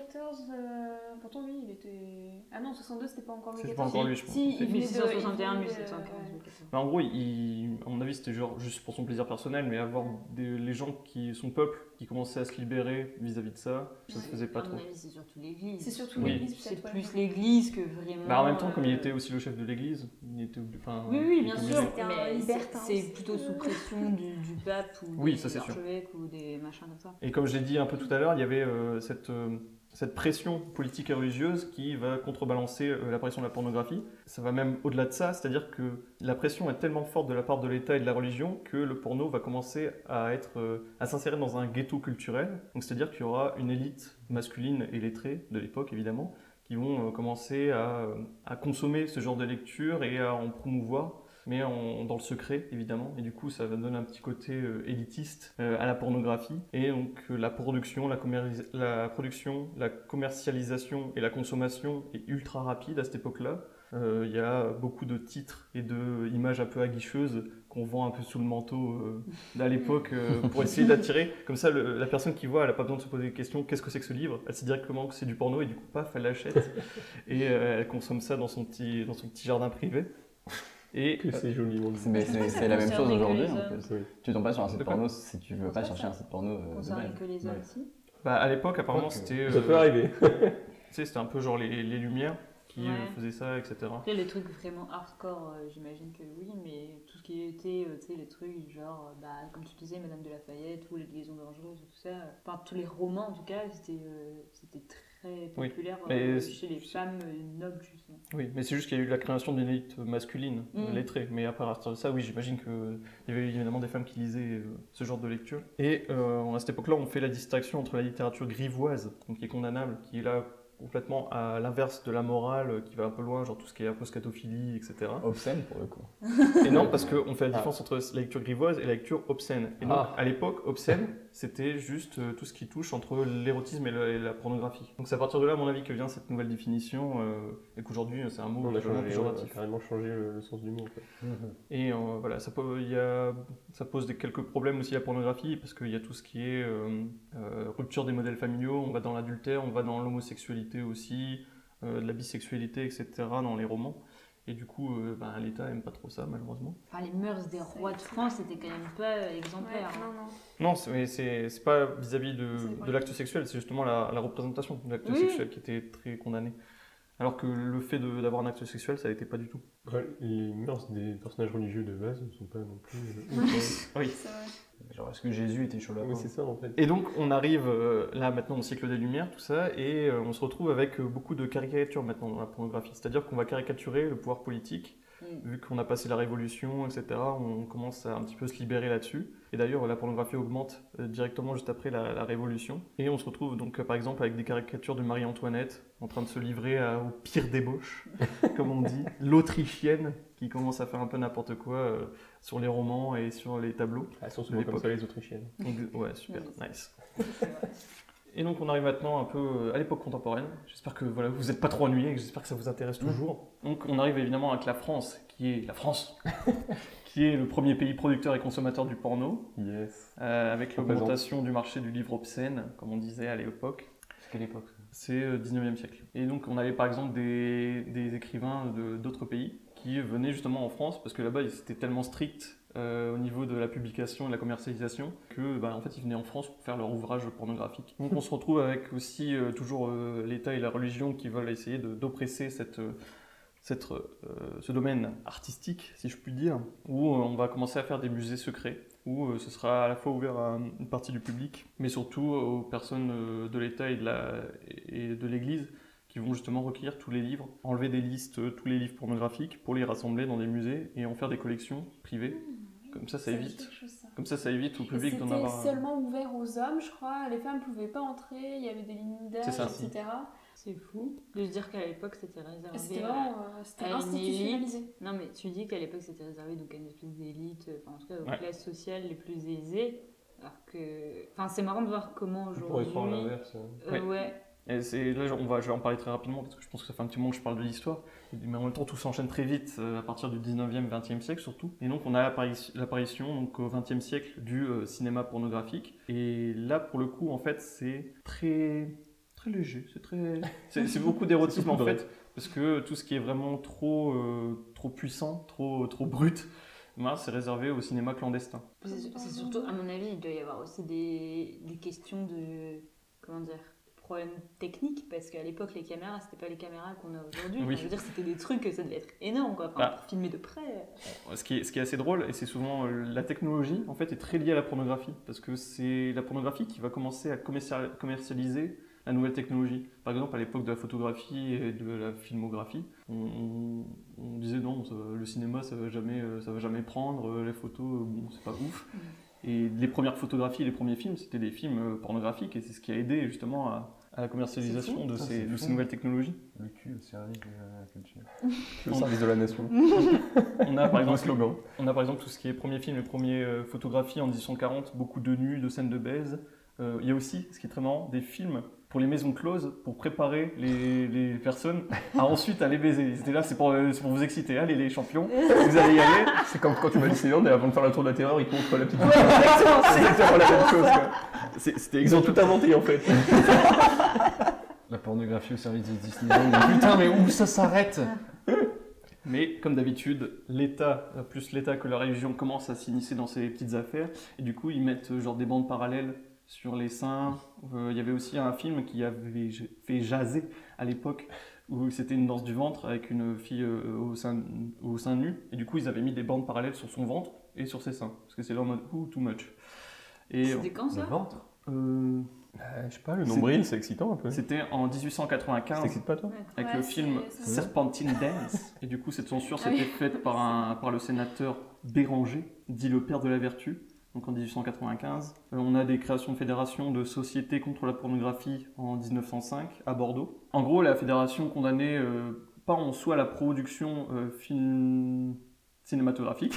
euh, Pourtant, lui, il était. Ah non, 62, c'était pas encore Louis XIV. pas encore lui, je pense. Si, il venait de- 1661, il venait de- 1715. ouais. Mais en gros, il, à mon avis, c'était genre juste pour son plaisir personnel, mais avoir des, les gens qui, son peuple, qui commençaient à se libérer vis-à-vis de ça, ça se faisait pas À trop. c'est surtout l'église. C'est surtout Oui. l'église, C'est plus l'église que vraiment. Bah, en même temps, comme il euh, était aussi le chef de l'église, il était obligé. enfin, Oui, oui, bien sûr, c'est- plutôt sous pression du, du pape ou Oui, des ça, c'est sûr. archevêques ou des machins comme ça. Et comme je l'ai dit un peu tout à l'heure, il y avait euh, cette, euh, cette pression politique et religieuse qui va contrebalancer euh, l'apparition de la pornographie. Ça va même au-delà de ça, c'est-à-dire que la pression est tellement forte de la part de l'État et de la religion que le porno va commencer à euh, à s'insérer dans un ghetto culturel. C'est-à-dire qu'il y aura une élite masculine et lettrée de l'époque évidemment qui vont euh, commencer à consommer ce genre de lecture et à en promouvoir mais en- dans le secret évidemment. Et du coup, ça va donner un petit côté euh, élitiste euh, à la pornographie. Et donc euh, la production, la, commerci- la production, la commercialisation et la consommation est ultra rapide à cette époque-là. Il y a beaucoup de titres et de images un peu aguicheuses qu'on vend un peu sous le manteau euh, à l'époque euh, pour essayer d'attirer. Comme ça, le- la personne qui voit, elle n'a pas besoin de se poser des questions. Qu'est-ce que c'est que ce livre? Elle sait directement que c'est du porno et du coup, paf, elle l'achète et euh, elle consomme ça dans son petit, dans son petit jardin privé. Et Que c'est joliment dit. Mais c'est la même chose aujourd'hui en. Oui. Tu tombes pas sur un site porno si tu veux pas chercher ça un site porno euh, de que les hommes Ouais. aussi. bah, à l'époque, apparemment, c'était Ça euh, peut arriver. tu sais, c'était un peu genre les, les Lumières qui euh, Ouais. faisaient ça, etc. Après, les trucs vraiment hardcore, euh, j'imagine que oui, mais tout ce qui était, euh, tu sais, les trucs genre, euh, bah, comme tu disais, Madame de Lafayette ou Les Liaisons Dangereuses, tout ça, euh, enfin, tous les romans en tout cas, c'était euh, c'était très Oui, populaire mais euh, c'est- chez les femmes euh, nobles, justement. Oui, mais c'est juste qu'il y a eu la création d'une élite masculine, Mm. lettrée. Mais à partir de ça, oui, j'imagine qu'il y avait évidemment des femmes qui lisaient euh, ce genre de lecture. Et euh, à cette époque-là, on fait la distinction entre la littérature grivoise, donc qui est condamnable, qui est là complètement à l'inverse de la morale, euh, qui va un peu loin, genre tout ce qui est un peu scatophilie, etc. Obscène pour le coup. Et non, parce qu'on fait la différence entre la lecture grivoise et la lecture obscène. Et donc, Ah. à l'époque, obscène, c'était juste euh, tout ce qui touche entre l'érotisme et, la- et la pornographie. Donc c'est à partir de là, à mon avis, que vient cette nouvelle définition, euh, et qu'aujourd'hui, c'est un mot On a, on carrément changé le, le sens du mot. en fait. Et euh, voilà, ça, peut- y a, ça pose des, quelques problèmes aussi la pornographie, parce qu'il y a tout ce qui est euh, euh, rupture des modèles familiaux, on va dans l'adultère, on va dans l'homosexualité aussi, euh, de la bisexualité, etc. dans les romans. Et du coup, euh, ben, l'État aime pas trop ça, malheureusement. Enfin, les mœurs des rois de France c'était quand même pas euh, Ouais, exemplaires. hein. non, non. Non, c'est mais c'est c'est pas vis-à-vis de, l'acte sexuel, c'est justement la, la représentation de l'acte Oui. sexuel qui était très condamnée. Alors que le fait de- d'avoir un acte sexuel, ça n'était pas du tout. Ouais, les mœurs des personnages religieux de base ne sont pas non plus. euh, Oui. C'est vrai. Genre, est-ce que Jésus était chaud là Oui, c'est ça en fait. Et donc, on arrive euh, là maintenant au siècle des Lumières, tout ça, et euh, on se retrouve avec euh, beaucoup de caricatures maintenant dans la pornographie. C'est-à-dire qu'on va caricaturer le pouvoir politique. Vu qu'on a passé la révolution, etc. On commence à un petit peu se libérer là-dessus. Et d'ailleurs, la pornographie augmente euh, directement juste après la, la révolution. Et on se retrouve donc euh, par exemple avec des caricatures de Marie-Antoinette en train de se livrer à- au pire débauche, comme on dit, l'Autrichienne qui commence à faire un peu n'importe quoi euh, sur les romans et sur les tableaux. Elles sont souvent comme ça les Autrichiennes. Ex- Ouais, super, nice. Et donc on arrive maintenant un peu euh, à l'époque contemporaine. J'espère que voilà, vous n'êtes pas trop ennuyés, j'espère que ça vous intéresse toujours. Donc on arrive évidemment avec la France, qui est la France, qui est le premier pays producteur et consommateur du porno, Yes. euh, avec l'augmentation du marché du livre obscène, comme on disait à l'époque. C'est quelle époque C'est euh, 19e siècle. Et donc on avait par exemple des, des écrivains de- d'autres pays qui venaient justement en France parce que là-bas c'était tellement strict euh, au niveau de la publication et de la commercialisation que bah, en fait ils venaient en France pour faire leur ouvrage pornographique. Donc on se retrouve avec aussi euh, toujours euh, l'État et la religion qui veulent essayer d'oppresser cette, ce domaine artistique, si je puis dire, où on va commencer à faire des musées secrets, où ce sera à la fois ouvert à une partie du public, mais surtout aux personnes de l'État et de l'Église qui vont justement recueillir tous les livres, enlever des listes, euh, tous les livres pornographiques, pour les rassembler dans des musées et en faire des collections privées. Comme ça, ça évite. quelque chose, ça. Comme ça, ça évite au public d'en C'était avoir. un- seulement ouvert aux hommes, je crois. Les femmes ne pouvaient pas entrer, il y avait des lignes d'âge, etc. C'est fou de se dire qu'à l'époque c'était réservé. C'était euh, c'était à une institutionnalisé. élite. Non, mais tu dis qu'à l'époque c'était réservé donc à une espèce d'élite, euh, enfin en tout cas aux Ouais. classes sociales les plus aisées. Alors que. Enfin, c'est marrant de voir comment On pourrait aujourd'hui. croire l'inverse. hein. Euh, ouais. Et c'est là, on va, je vais en parler très rapidement parce que je pense que ça fait un petit moment que je parle de l'histoire. Mais en même temps, tout s'enchaîne très vite euh, à partir du 19e, 20e siècle surtout. Et donc, on a l'apparition- donc au 20e siècle du euh, cinéma pornographique. Et là, pour le coup, en fait, c'est très très léger. C'est très, c'est c'est beaucoup d'érotisme en fait, parce que tout ce qui est vraiment trop euh, trop puissant, trop trop brut, ben, c'est réservé au cinéma clandestin. C'est c'est surtout, à mon avis, il doit y avoir aussi des, des questions de. Comment dire problèmes techniques parce qu'à l'époque les caméras c'était pas les caméras qu'on a aujourd'hui Oui. Enfin, je veux dire c'était des trucs ça devait être énorme quoi enfin, Bah. pour filmer de près Ce qui, est, ce qui est assez drôle, et c'est souvent euh, la technologie, en fait, est très liée à la pornographie, parce que c'est la pornographie qui va commencer à commercial- commercialiser la nouvelle technologie. Par exemple, à l'époque de la photographie et de la filmographie, on, on- on disait non, ça- le cinéma, ça va jamais, euh, ça va jamais prendre, euh, les photos, euh, bon, c'est pas ouf. Et les premières photographies, les premiers films, c'était des films euh, pornographiques, et c'est ce qui a aidé justement à, à la commercialisation de, ça, ces, de nouvelles technologies. Le cul au service de la culture. Le service de la nation. On a par exemple slogan. On a par exemple tout ce qui est premier film et première euh, photographie en 1840, beaucoup de nus, de scènes de baise. Euh, il y a aussi, ce qui est très marrant, des films pour les maisons closes pour préparer les, les personnes à ensuite aller baiser. C'était là, c'est pour, euh, c'est pour vous exciter. Allez les champions, vous allez y aller. C'est comme quand tu vas à Disneyland et avant de faire la tour de la terreur, ils te montrent la petite. exactement, c'est exactement la même chose. quoi. C'était Ils ont tout inventé en fait. La pornographie au service de. Mais Putain, mais où ça s'arrête? Mais comme d'habitude, l'État, euh, plus l'État que la religion, commence à s'initier dans ces petites affaires. Et du coup, ils mettent euh, genre des bandes parallèles sur les seins. Euh, Il y avait aussi un film qui avait fait jaser à l'époque, où c'était une danse du ventre avec une fille euh, au, sein, au sein nu. Et du coup, ils avaient mis des bandes parallèles sur son ventre et sur ses seins. Parce que c'est là en mode, ouh, too much. Et C'était quand Le ça ventre? Euh, je sais pas, le nombril, c'est excitant un peu. C'était en 1895. t'excite pas toi avec Ouais, le film Serpentine Dance. Et du coup, cette censure Ah oui. faite par, un, par le sénateur Béranger, dit le père de la vertu, donc en 1895. Euh, on a des créations de fédérations de sociétés contre la pornographie en 1905 à Bordeaux. En gros, la fédération condamnait euh, pas en soi la production euh, film cinématographique.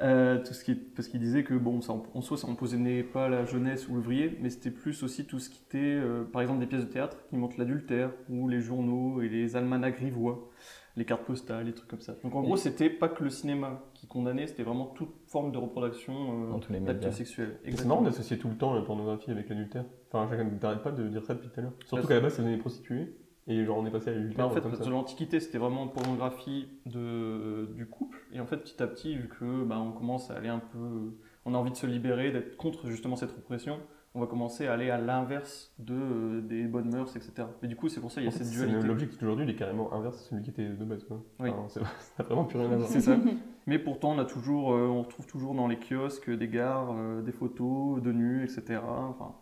Euh, tout ce qui parce qu'il disait que bon, ça, en- soi, ça n'empoisonnait pas la jeunesse ou l'ouvrier, mais c'était plus aussi tout ce qui était, euh, par exemple, des pièces de théâtre qui montrent l'adultère, ou les journaux et les almanachs grivois, les cartes postales, les trucs comme ça. Donc en gros, c'était pas que le cinéma qui condamnait, c'était vraiment toute forme de reproduction euh, Dans tous les d'actes médias. sexuels. C'est marrant d'associer tout le temps la pornographie avec l'adultère. Enfin, chacun t'arrête pas de dire ça depuis tout à l'heure. Surtout qu'à la base, ça venait des prostituées. Et genre, on est passé à l'adultère. en fait, comme ça. dans l'Antiquité, c'était vraiment pornographie de, du couple. Et en fait, petit à petit, vu que bah, on commence à aller un peu. On a envie de se libérer, d'être contre justement cette répression, on va commencer à aller à l'inverse de, euh, des bonnes mœurs, etc. Mais du coup, c'est pour ça qu'il y En a fait, cette c'est- dualité. L'objectif d'aujourd'hui, il est carrément inverse à celui qui était de base. Quoi. Oui. Enfin, c'est- ça n'a vraiment plus rien à voir. C'est ça. Mais pourtant, on, a toujours, euh, on retrouve toujours dans les kiosques des gares, euh, des photos de nus, etc. Enfin,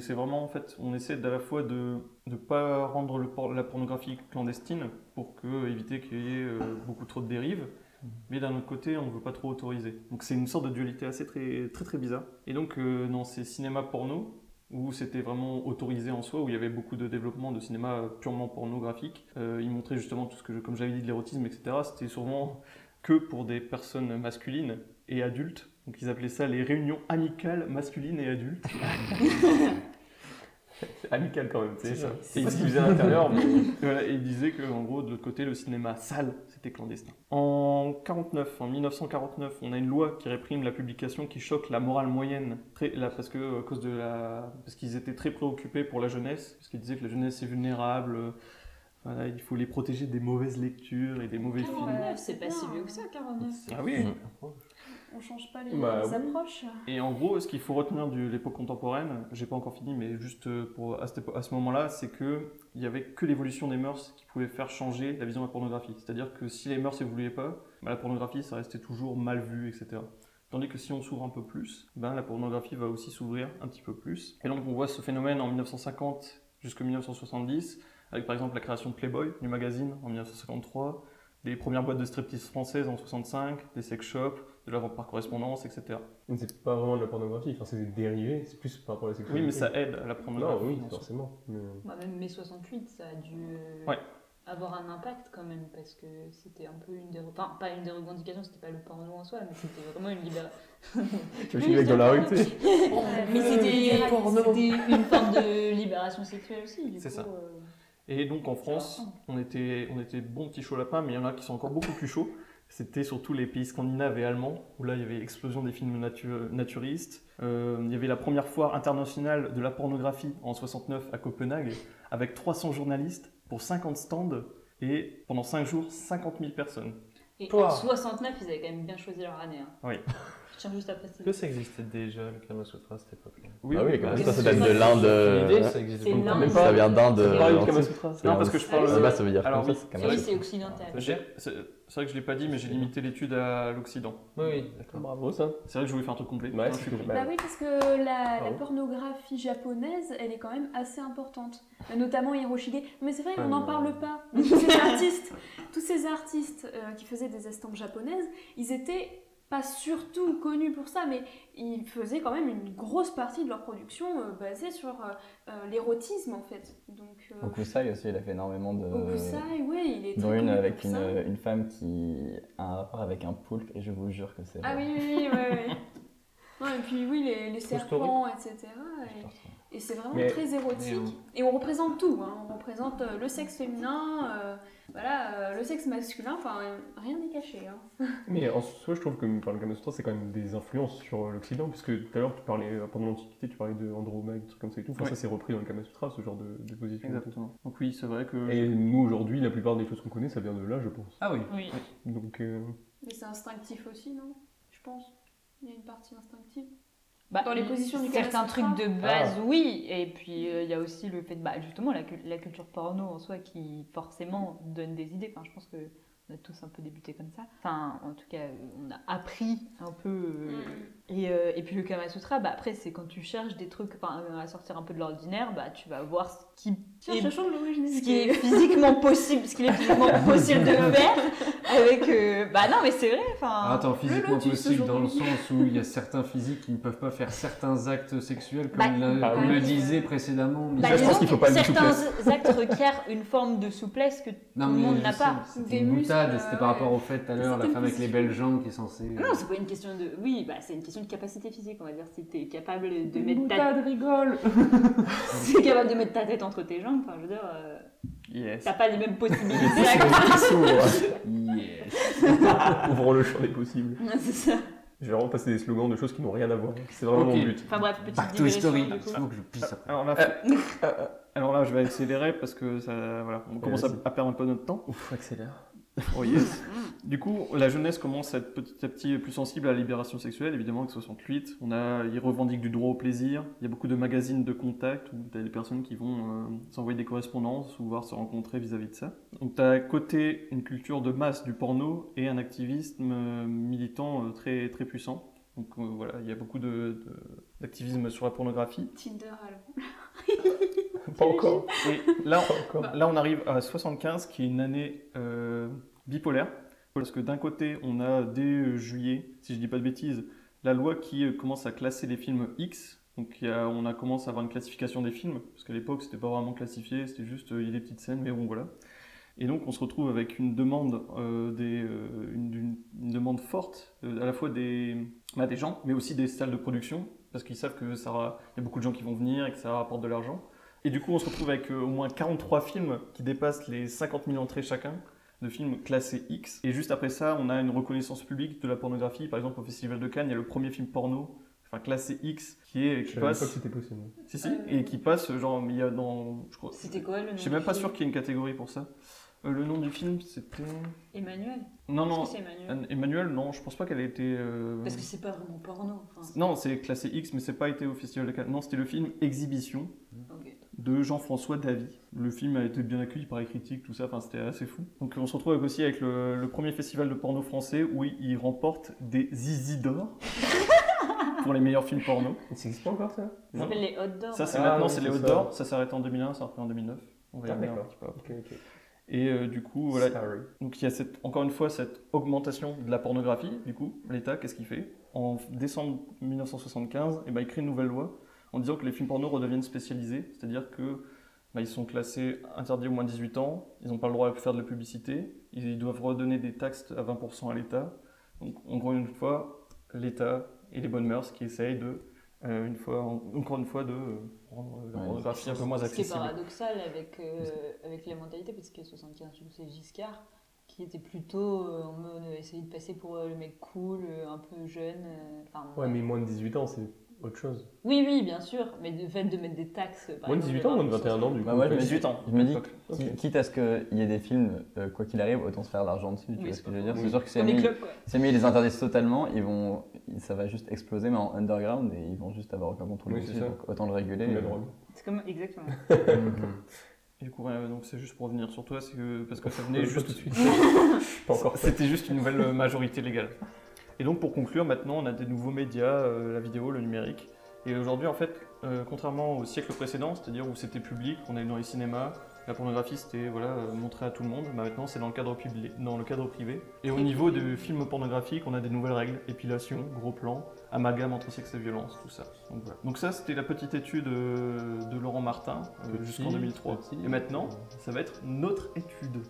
c'est vraiment, en fait, on essaie à la fois de ne pas rendre le por- la pornographie clandestine pour que, éviter qu'il y ait euh, beaucoup trop de dérives. Mais d'un autre côté, on ne veut pas trop autoriser. Donc c'est une sorte de dualité assez très très, très bizarre. Et donc euh, dans ces cinémas porno, où c'était vraiment autorisé en soi, où il y avait beaucoup de développement de cinéma purement pornographique, euh, ils montraient justement tout ce que, je- comme j'avais dit, de l'érotisme, etc. C'était souvent que pour des personnes masculines et adultes. Donc ils appelaient ça les réunions amicales masculines et adultes. C'est amical quand même, tu sais. C'est ça. C'est pas ce qu'ils faisaient à l'intérieur, mais. Et voilà, et ils disaient qu'en gros, de l'autre côté, le cinéma sale, c'était clandestin. En 49, en 1949, on a une loi qui réprime la publication qui choque la morale moyenne, très, là, parce que à cause de la, parce qu'ils étaient très préoccupés pour la jeunesse, parce qu'ils disaient que la jeunesse est vulnérable. euh, Voilà, il faut les protéger des mauvaises lectures et des mauvais films. 49, c'est pas si vieux que ça, 49. Ah oui. Mm. On change pas les Bah, approches. Et en gros, ce qu'il faut retenir de l'époque contemporaine, j'ai pas encore fini, mais juste euh, pour, à, cette épo- à ce moment-là, c'est que il y avait que l'évolution des mœurs qui pouvait faire changer la vision de la pornographie. C'est-à-dire que si les mœurs évoluaient pas, bah, la pornographie, ça restait toujours mal vu, etc. Tandis que si on s'ouvre un peu plus, ben, la pornographie va aussi s'ouvrir un petit peu plus. Et donc on voit ce phénomène en 1950 jusqu'en 1970, avec par exemple la création de Playboy, du magazine, en 1953, les premières boîtes de striptease françaises en 65, des sex shops, de la vente par correspondance, etc. Mais c'est pas vraiment de la pornographie, enfin, c'est des dérivés, c'est plus par rapport à la Oui, sexualité. mais ça aide à la Non, pornographie. oui, en soi. forcément. Mais... Bah, même mai 68, ça a dû euh, Ouais. avoir un impact quand même, parce que c'était un peu une des... Enfin, pas une des revendications, c'était pas le porno en soi, mais c'était vraiment une libération. Tu vois, le mec dans la rue, tu sais. mais c'était porno. c'était une forme de libération sexuelle aussi, du C'est ça. euh, Et donc en France, on était, on était bons petits chauds lapins, mais il y en a qui sont encore beaucoup plus chauds. C'était surtout les pays scandinaves et allemands, où là il y avait explosion des films natu- naturistes. Euh, il y avait la première foire internationale de la pornographie en 69 à Copenhague, avec 300 journalistes pour 50 stands, et pendant 5 jours, 50 000 personnes. Et Pouah. en 69, ils avaient quand même bien choisi leur année. hein. Oui. Je tiens juste à préciser. que ça existait déjà, le Kama Sutra, à cette époque-là? Oui, ah oui, bah, ça, date de l'Inde. Euh, ça existe C'est pas. Ça pas- vient d'Inde. C'est pareil, euh, le Kama antique. Sutra. Non, parce que je Ah parle. base, ça veut dire Alors oui, ça, c'est Ah c'est occidental. C'est vrai que je l'ai pas dit, mais j'ai limité l'étude à l'Occident. Oui, oui, d'accord. Bravo, ça. C'est vrai que je voulais faire un truc complet. Ouais, je suis cool. Bah, oui, parce que la, pornographie japonaise, elle est quand même assez importante. Notamment Hiroshige. Mais c'est vrai, on n'en parle pas. Tous ces artistes, tous ces artistes euh, qui faisaient des estampes japonaises, ils étaient pas surtout connus pour ça, mais ils faisaient quand même une grosse partie de leur production euh, basée sur euh, euh, l'érotisme en fait. Donc, euh, Okusai aussi, il a fait énormément de. Okusai, ouais, il est dont une connu avec une, une femme qui a un rapport avec un poulpe, et je vous jure que c'est. Ah oui, oui, oui, ouais, ouais. Ouais, et puis oui, les, les serpents, etc. Et, c'est vraiment Mais- très érotique. mais Et on représente tout. hein. On représente euh, le sexe féminin, euh, voilà, euh, le sexe masculin. Enfin, rien n'est caché. hein. Mais en soi, je trouve que enfin, le Kama Sutra, c'est quand même des influences sur l'Occident, puisque tout à l'heure, tu parlais, pendant l'Antiquité, tu parlais de Andromaque, des trucs comme ça et tout. Enfin, Ouais. ça, c'est repris dans le Kama Sutra, ce genre de, de position. Exactement. Donc oui, c'est vrai que... Et nous, aujourd'hui, la plupart des choses qu'on connaît, ça vient de là, je pense. Ah oui. Oui. Donc, euh, Mais c'est instinctif aussi, non? Je pense. Il y a une partie instinctive. Bah, Dans les positions du Certains trucs de base, oui. Et puis euh, il y a aussi le fait, bah, justement, la, cul- la culture porno en soi qui forcément donne des idées. Enfin, je pense que on a tous un peu débuté comme ça. Enfin, en tout cas, on a appris un peu. euh, et, euh, et puis le Kama Sutra, bah, après, c'est quand tu cherches des trucs enfin, euh, à sortir un peu de l'ordinaire, bah, tu vas voir ce qui, est, ce qui est physiquement possible, ce qu'il est physiquement possible de faire. Avec. euh, bah non, mais c'est vrai. Enfin, Ah, Attends, physiquement possible dans le sens où il y a certains physiques qui ne peuvent pas faire certains actes sexuels, comme Bah, bah oui. le disait précédemment. mais- Bah, Ça, je pense qu'il faut pas certains actes requièrent une forme de souplesse que Non, tout le monde n'a pas. C'était Des une boutade, c'était par rapport au fait tout à l'heure, la femme avec les belles jambes qui est censée. Non, c'est pas une question de. Oui, bah, c'est une question de capacité physique, on va dire. Si t'es capable de une mettre ta... rigole si t'es capable de mettre ta tête entre tes jambes, enfin, je veux dire, euh, Yes. t'as pas les mêmes possibilités. Yes. Ouvrons le champ des possibles. Ouais, c'est ça. Je vais vraiment passer des slogans de choses qui n'ont rien à voir. C'est vraiment mon but. Enfin bref, petite Back to history. Il faut que je pisse après. Alors là, alors là, je vais accélérer parce que ça, voilà, on commence à, perdre un peu notre temps. Ouf, accélère. Oh yes. Du coup, la jeunesse commence à être petit à petit plus sensible à la libération sexuelle, évidemment, avec 68. On a, ils revendiquent du droit au plaisir. Il y a beaucoup de magazines de contact où tu as des personnes qui vont euh, s'envoyer des correspondances ou voir se rencontrer vis-à-vis de ça. Donc tu as à côté une culture de masse du porno et un activisme euh, militant euh, très, très puissant. Donc euh, voilà, il y a beaucoup de- de- d'activisme sur la pornographie. Tinder alors. Pas encore. Et là, Pas encore. Là, on arrive à 75, qui est une année euh, bipolaire. Parce que d'un côté, on a dès euh, juillet, si je dis pas de bêtises, la loi qui euh, commence à classer les films X. Donc on a commencé à avoir une classification des films, parce qu'à l'époque, c'était pas vraiment classifié, c'était juste euh, il y a des petites scènes, mais bon voilà. Et donc on se retrouve avec une demande, forte, à la fois des, bah, des gens, mais aussi des salles de production, parce qu'ils savent que ça, y a beaucoup de gens qui vont venir et que ça rapporte de l'argent. Et du coup, on se retrouve avec au moins 43 films qui dépassent les 50 000 entrées chacun de films classés X. Et juste après ça, on a une reconnaissance publique de la pornographie. Par exemple, au Festival de Cannes, il y a le premier film porno, enfin classé X, qui est Je qui savais pas que passe. c'était possible. Si si, et qui passe genre il y a dans, je crois. C'était quoi le nom Je suis même pas film sûr qu'il y ait une catégorie pour ça. Euh, le nom du film, c'était. Emmanuel Non non. Que c'est Emmanuel non, je pense pas qu'elle ait été. euh, Parce que c'est pas vraiment porno. Enfin, Non, c'est classé X, mais c'est pas été au Festival de Cannes. Non, c'était le film Exhibition. De Jean-François Davy. Le film a été bien accueilli par les critiques, tout ça, enfin c'était assez fou. Donc on se retrouve avec aussi avec le, le premier festival de porno français où il, il remporte des zizi d'or pour les meilleurs films porno. Ça existe pas encore ça? Ça s'appelle les hot dogs. Ça c'est Ah, maintenant oui, c'est les ça. d'or, ça s'arrête en 2001, ça repris en 2009. On va y Ah, revenir un petit peu. Et euh, du coup, voilà, Sorry. donc il y a cette, encore une fois cette augmentation de la pornographie. Du coup, l'État, qu'est-ce qu'il fait? En décembre 1975, eh ben, il crée une nouvelle loi en disant que les films porno redeviennent spécialisés, c'est-à-dire que bah, ils sont classés interdits au moins de 18 ans, ils n'ont pas le droit de faire de la publicité, ils doivent redonner des taxes à 20% à l'État. Donc, en gros, une fois, l'État et les bonnes mœurs qui essayent de, euh, une fois, encore une fois, de euh, rendre la Ouais, pornographie un peu moins Ce qui est accessible. paradoxal avec, euh, avec les mentalités, parce que 75, du coup, c'est Giscard, qui était plutôt euh, en mode essayer de passer pour euh, le mec cool, euh, un peu jeune. euh, Ouais, mais moins de 18 ans, c'est autre chose. Oui, oui, bien sûr, mais le fait de mettre des taxes. par Moins de exemple, 18 ans, moins de les 21 ans, du coup. Bah, je me dis- 18 ans. Je me dis, Ok. qui- quitte à ce qu'il y ait des films, euh, quoi qu'il arrive, autant se faire de l'argent dessus. Tu Oui, vois c'est ce que je veux dire faux. C'est sûr que c'est Comme les mis, clubs, quoi. c'est mis, ils les interdisent totalement, ils vont, ça va juste exploser, mais en underground, et ils vont juste avoir aucun contrôle Oui, c'est dessus. ça. Donc autant le réguler. La et- drogue. C'est comme. Exactement. Et du coup, ouais, donc c'est juste pour revenir sur toi, c'est que, parce que ça venait Pas juste tout de suite. Pas encore fait. C'était juste une nouvelle euh, majorité légale. Et donc pour conclure, maintenant on a des nouveaux médias, euh, la vidéo, le numérique. Et aujourd'hui en fait, euh, contrairement au siècle précédent, c'est-à-dire où c'était public, on est dans les cinémas, La pornographie, c'était voilà, euh, montré à tout le monde. Bah, maintenant, c'est dans, le cadre publi- dans le cadre privé. Et au niveau de films pornographiques, on a des nouvelles règles. Épilation, gros plan, amalgame entre sexe et violence, tout ça. Donc, voilà. Donc ça, c'était la petite étude de Laurent Martin euh, jusqu'en 2003. petit. Et maintenant, ça va être notre étude.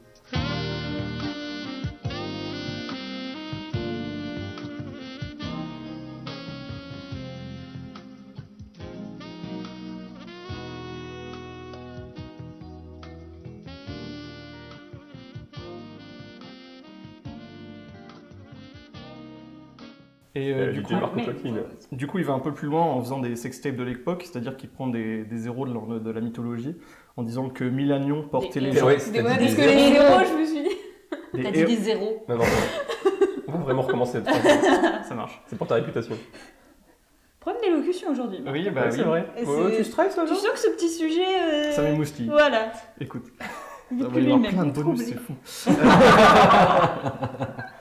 Et euh, Euh, du, coup, Marco Mais- Coquine. du coup, il va un peu plus loin en faisant des sextapes de l'époque, c'est-à-dire qu'il prend des, des héros de, leur- de la mythologie, en disant que Milanion portait les héros. gens. Ouais, Des- ouais, parce que des- les héros, je me suis dit. T'as dit héros- des zéros. Non, non, on va vraiment recommencer. Ça marche. C'est pour ta réputation. Problème d'élocution aujourd'hui. Oui, bah Ouais, oui. c'est vrai. Oh, tu stresses là, Tu sens que ce petit sujet. euh, Ça m'émoustille. Voilà. Écoute, Vite il y lui-même. plein de bonus, c'est fou.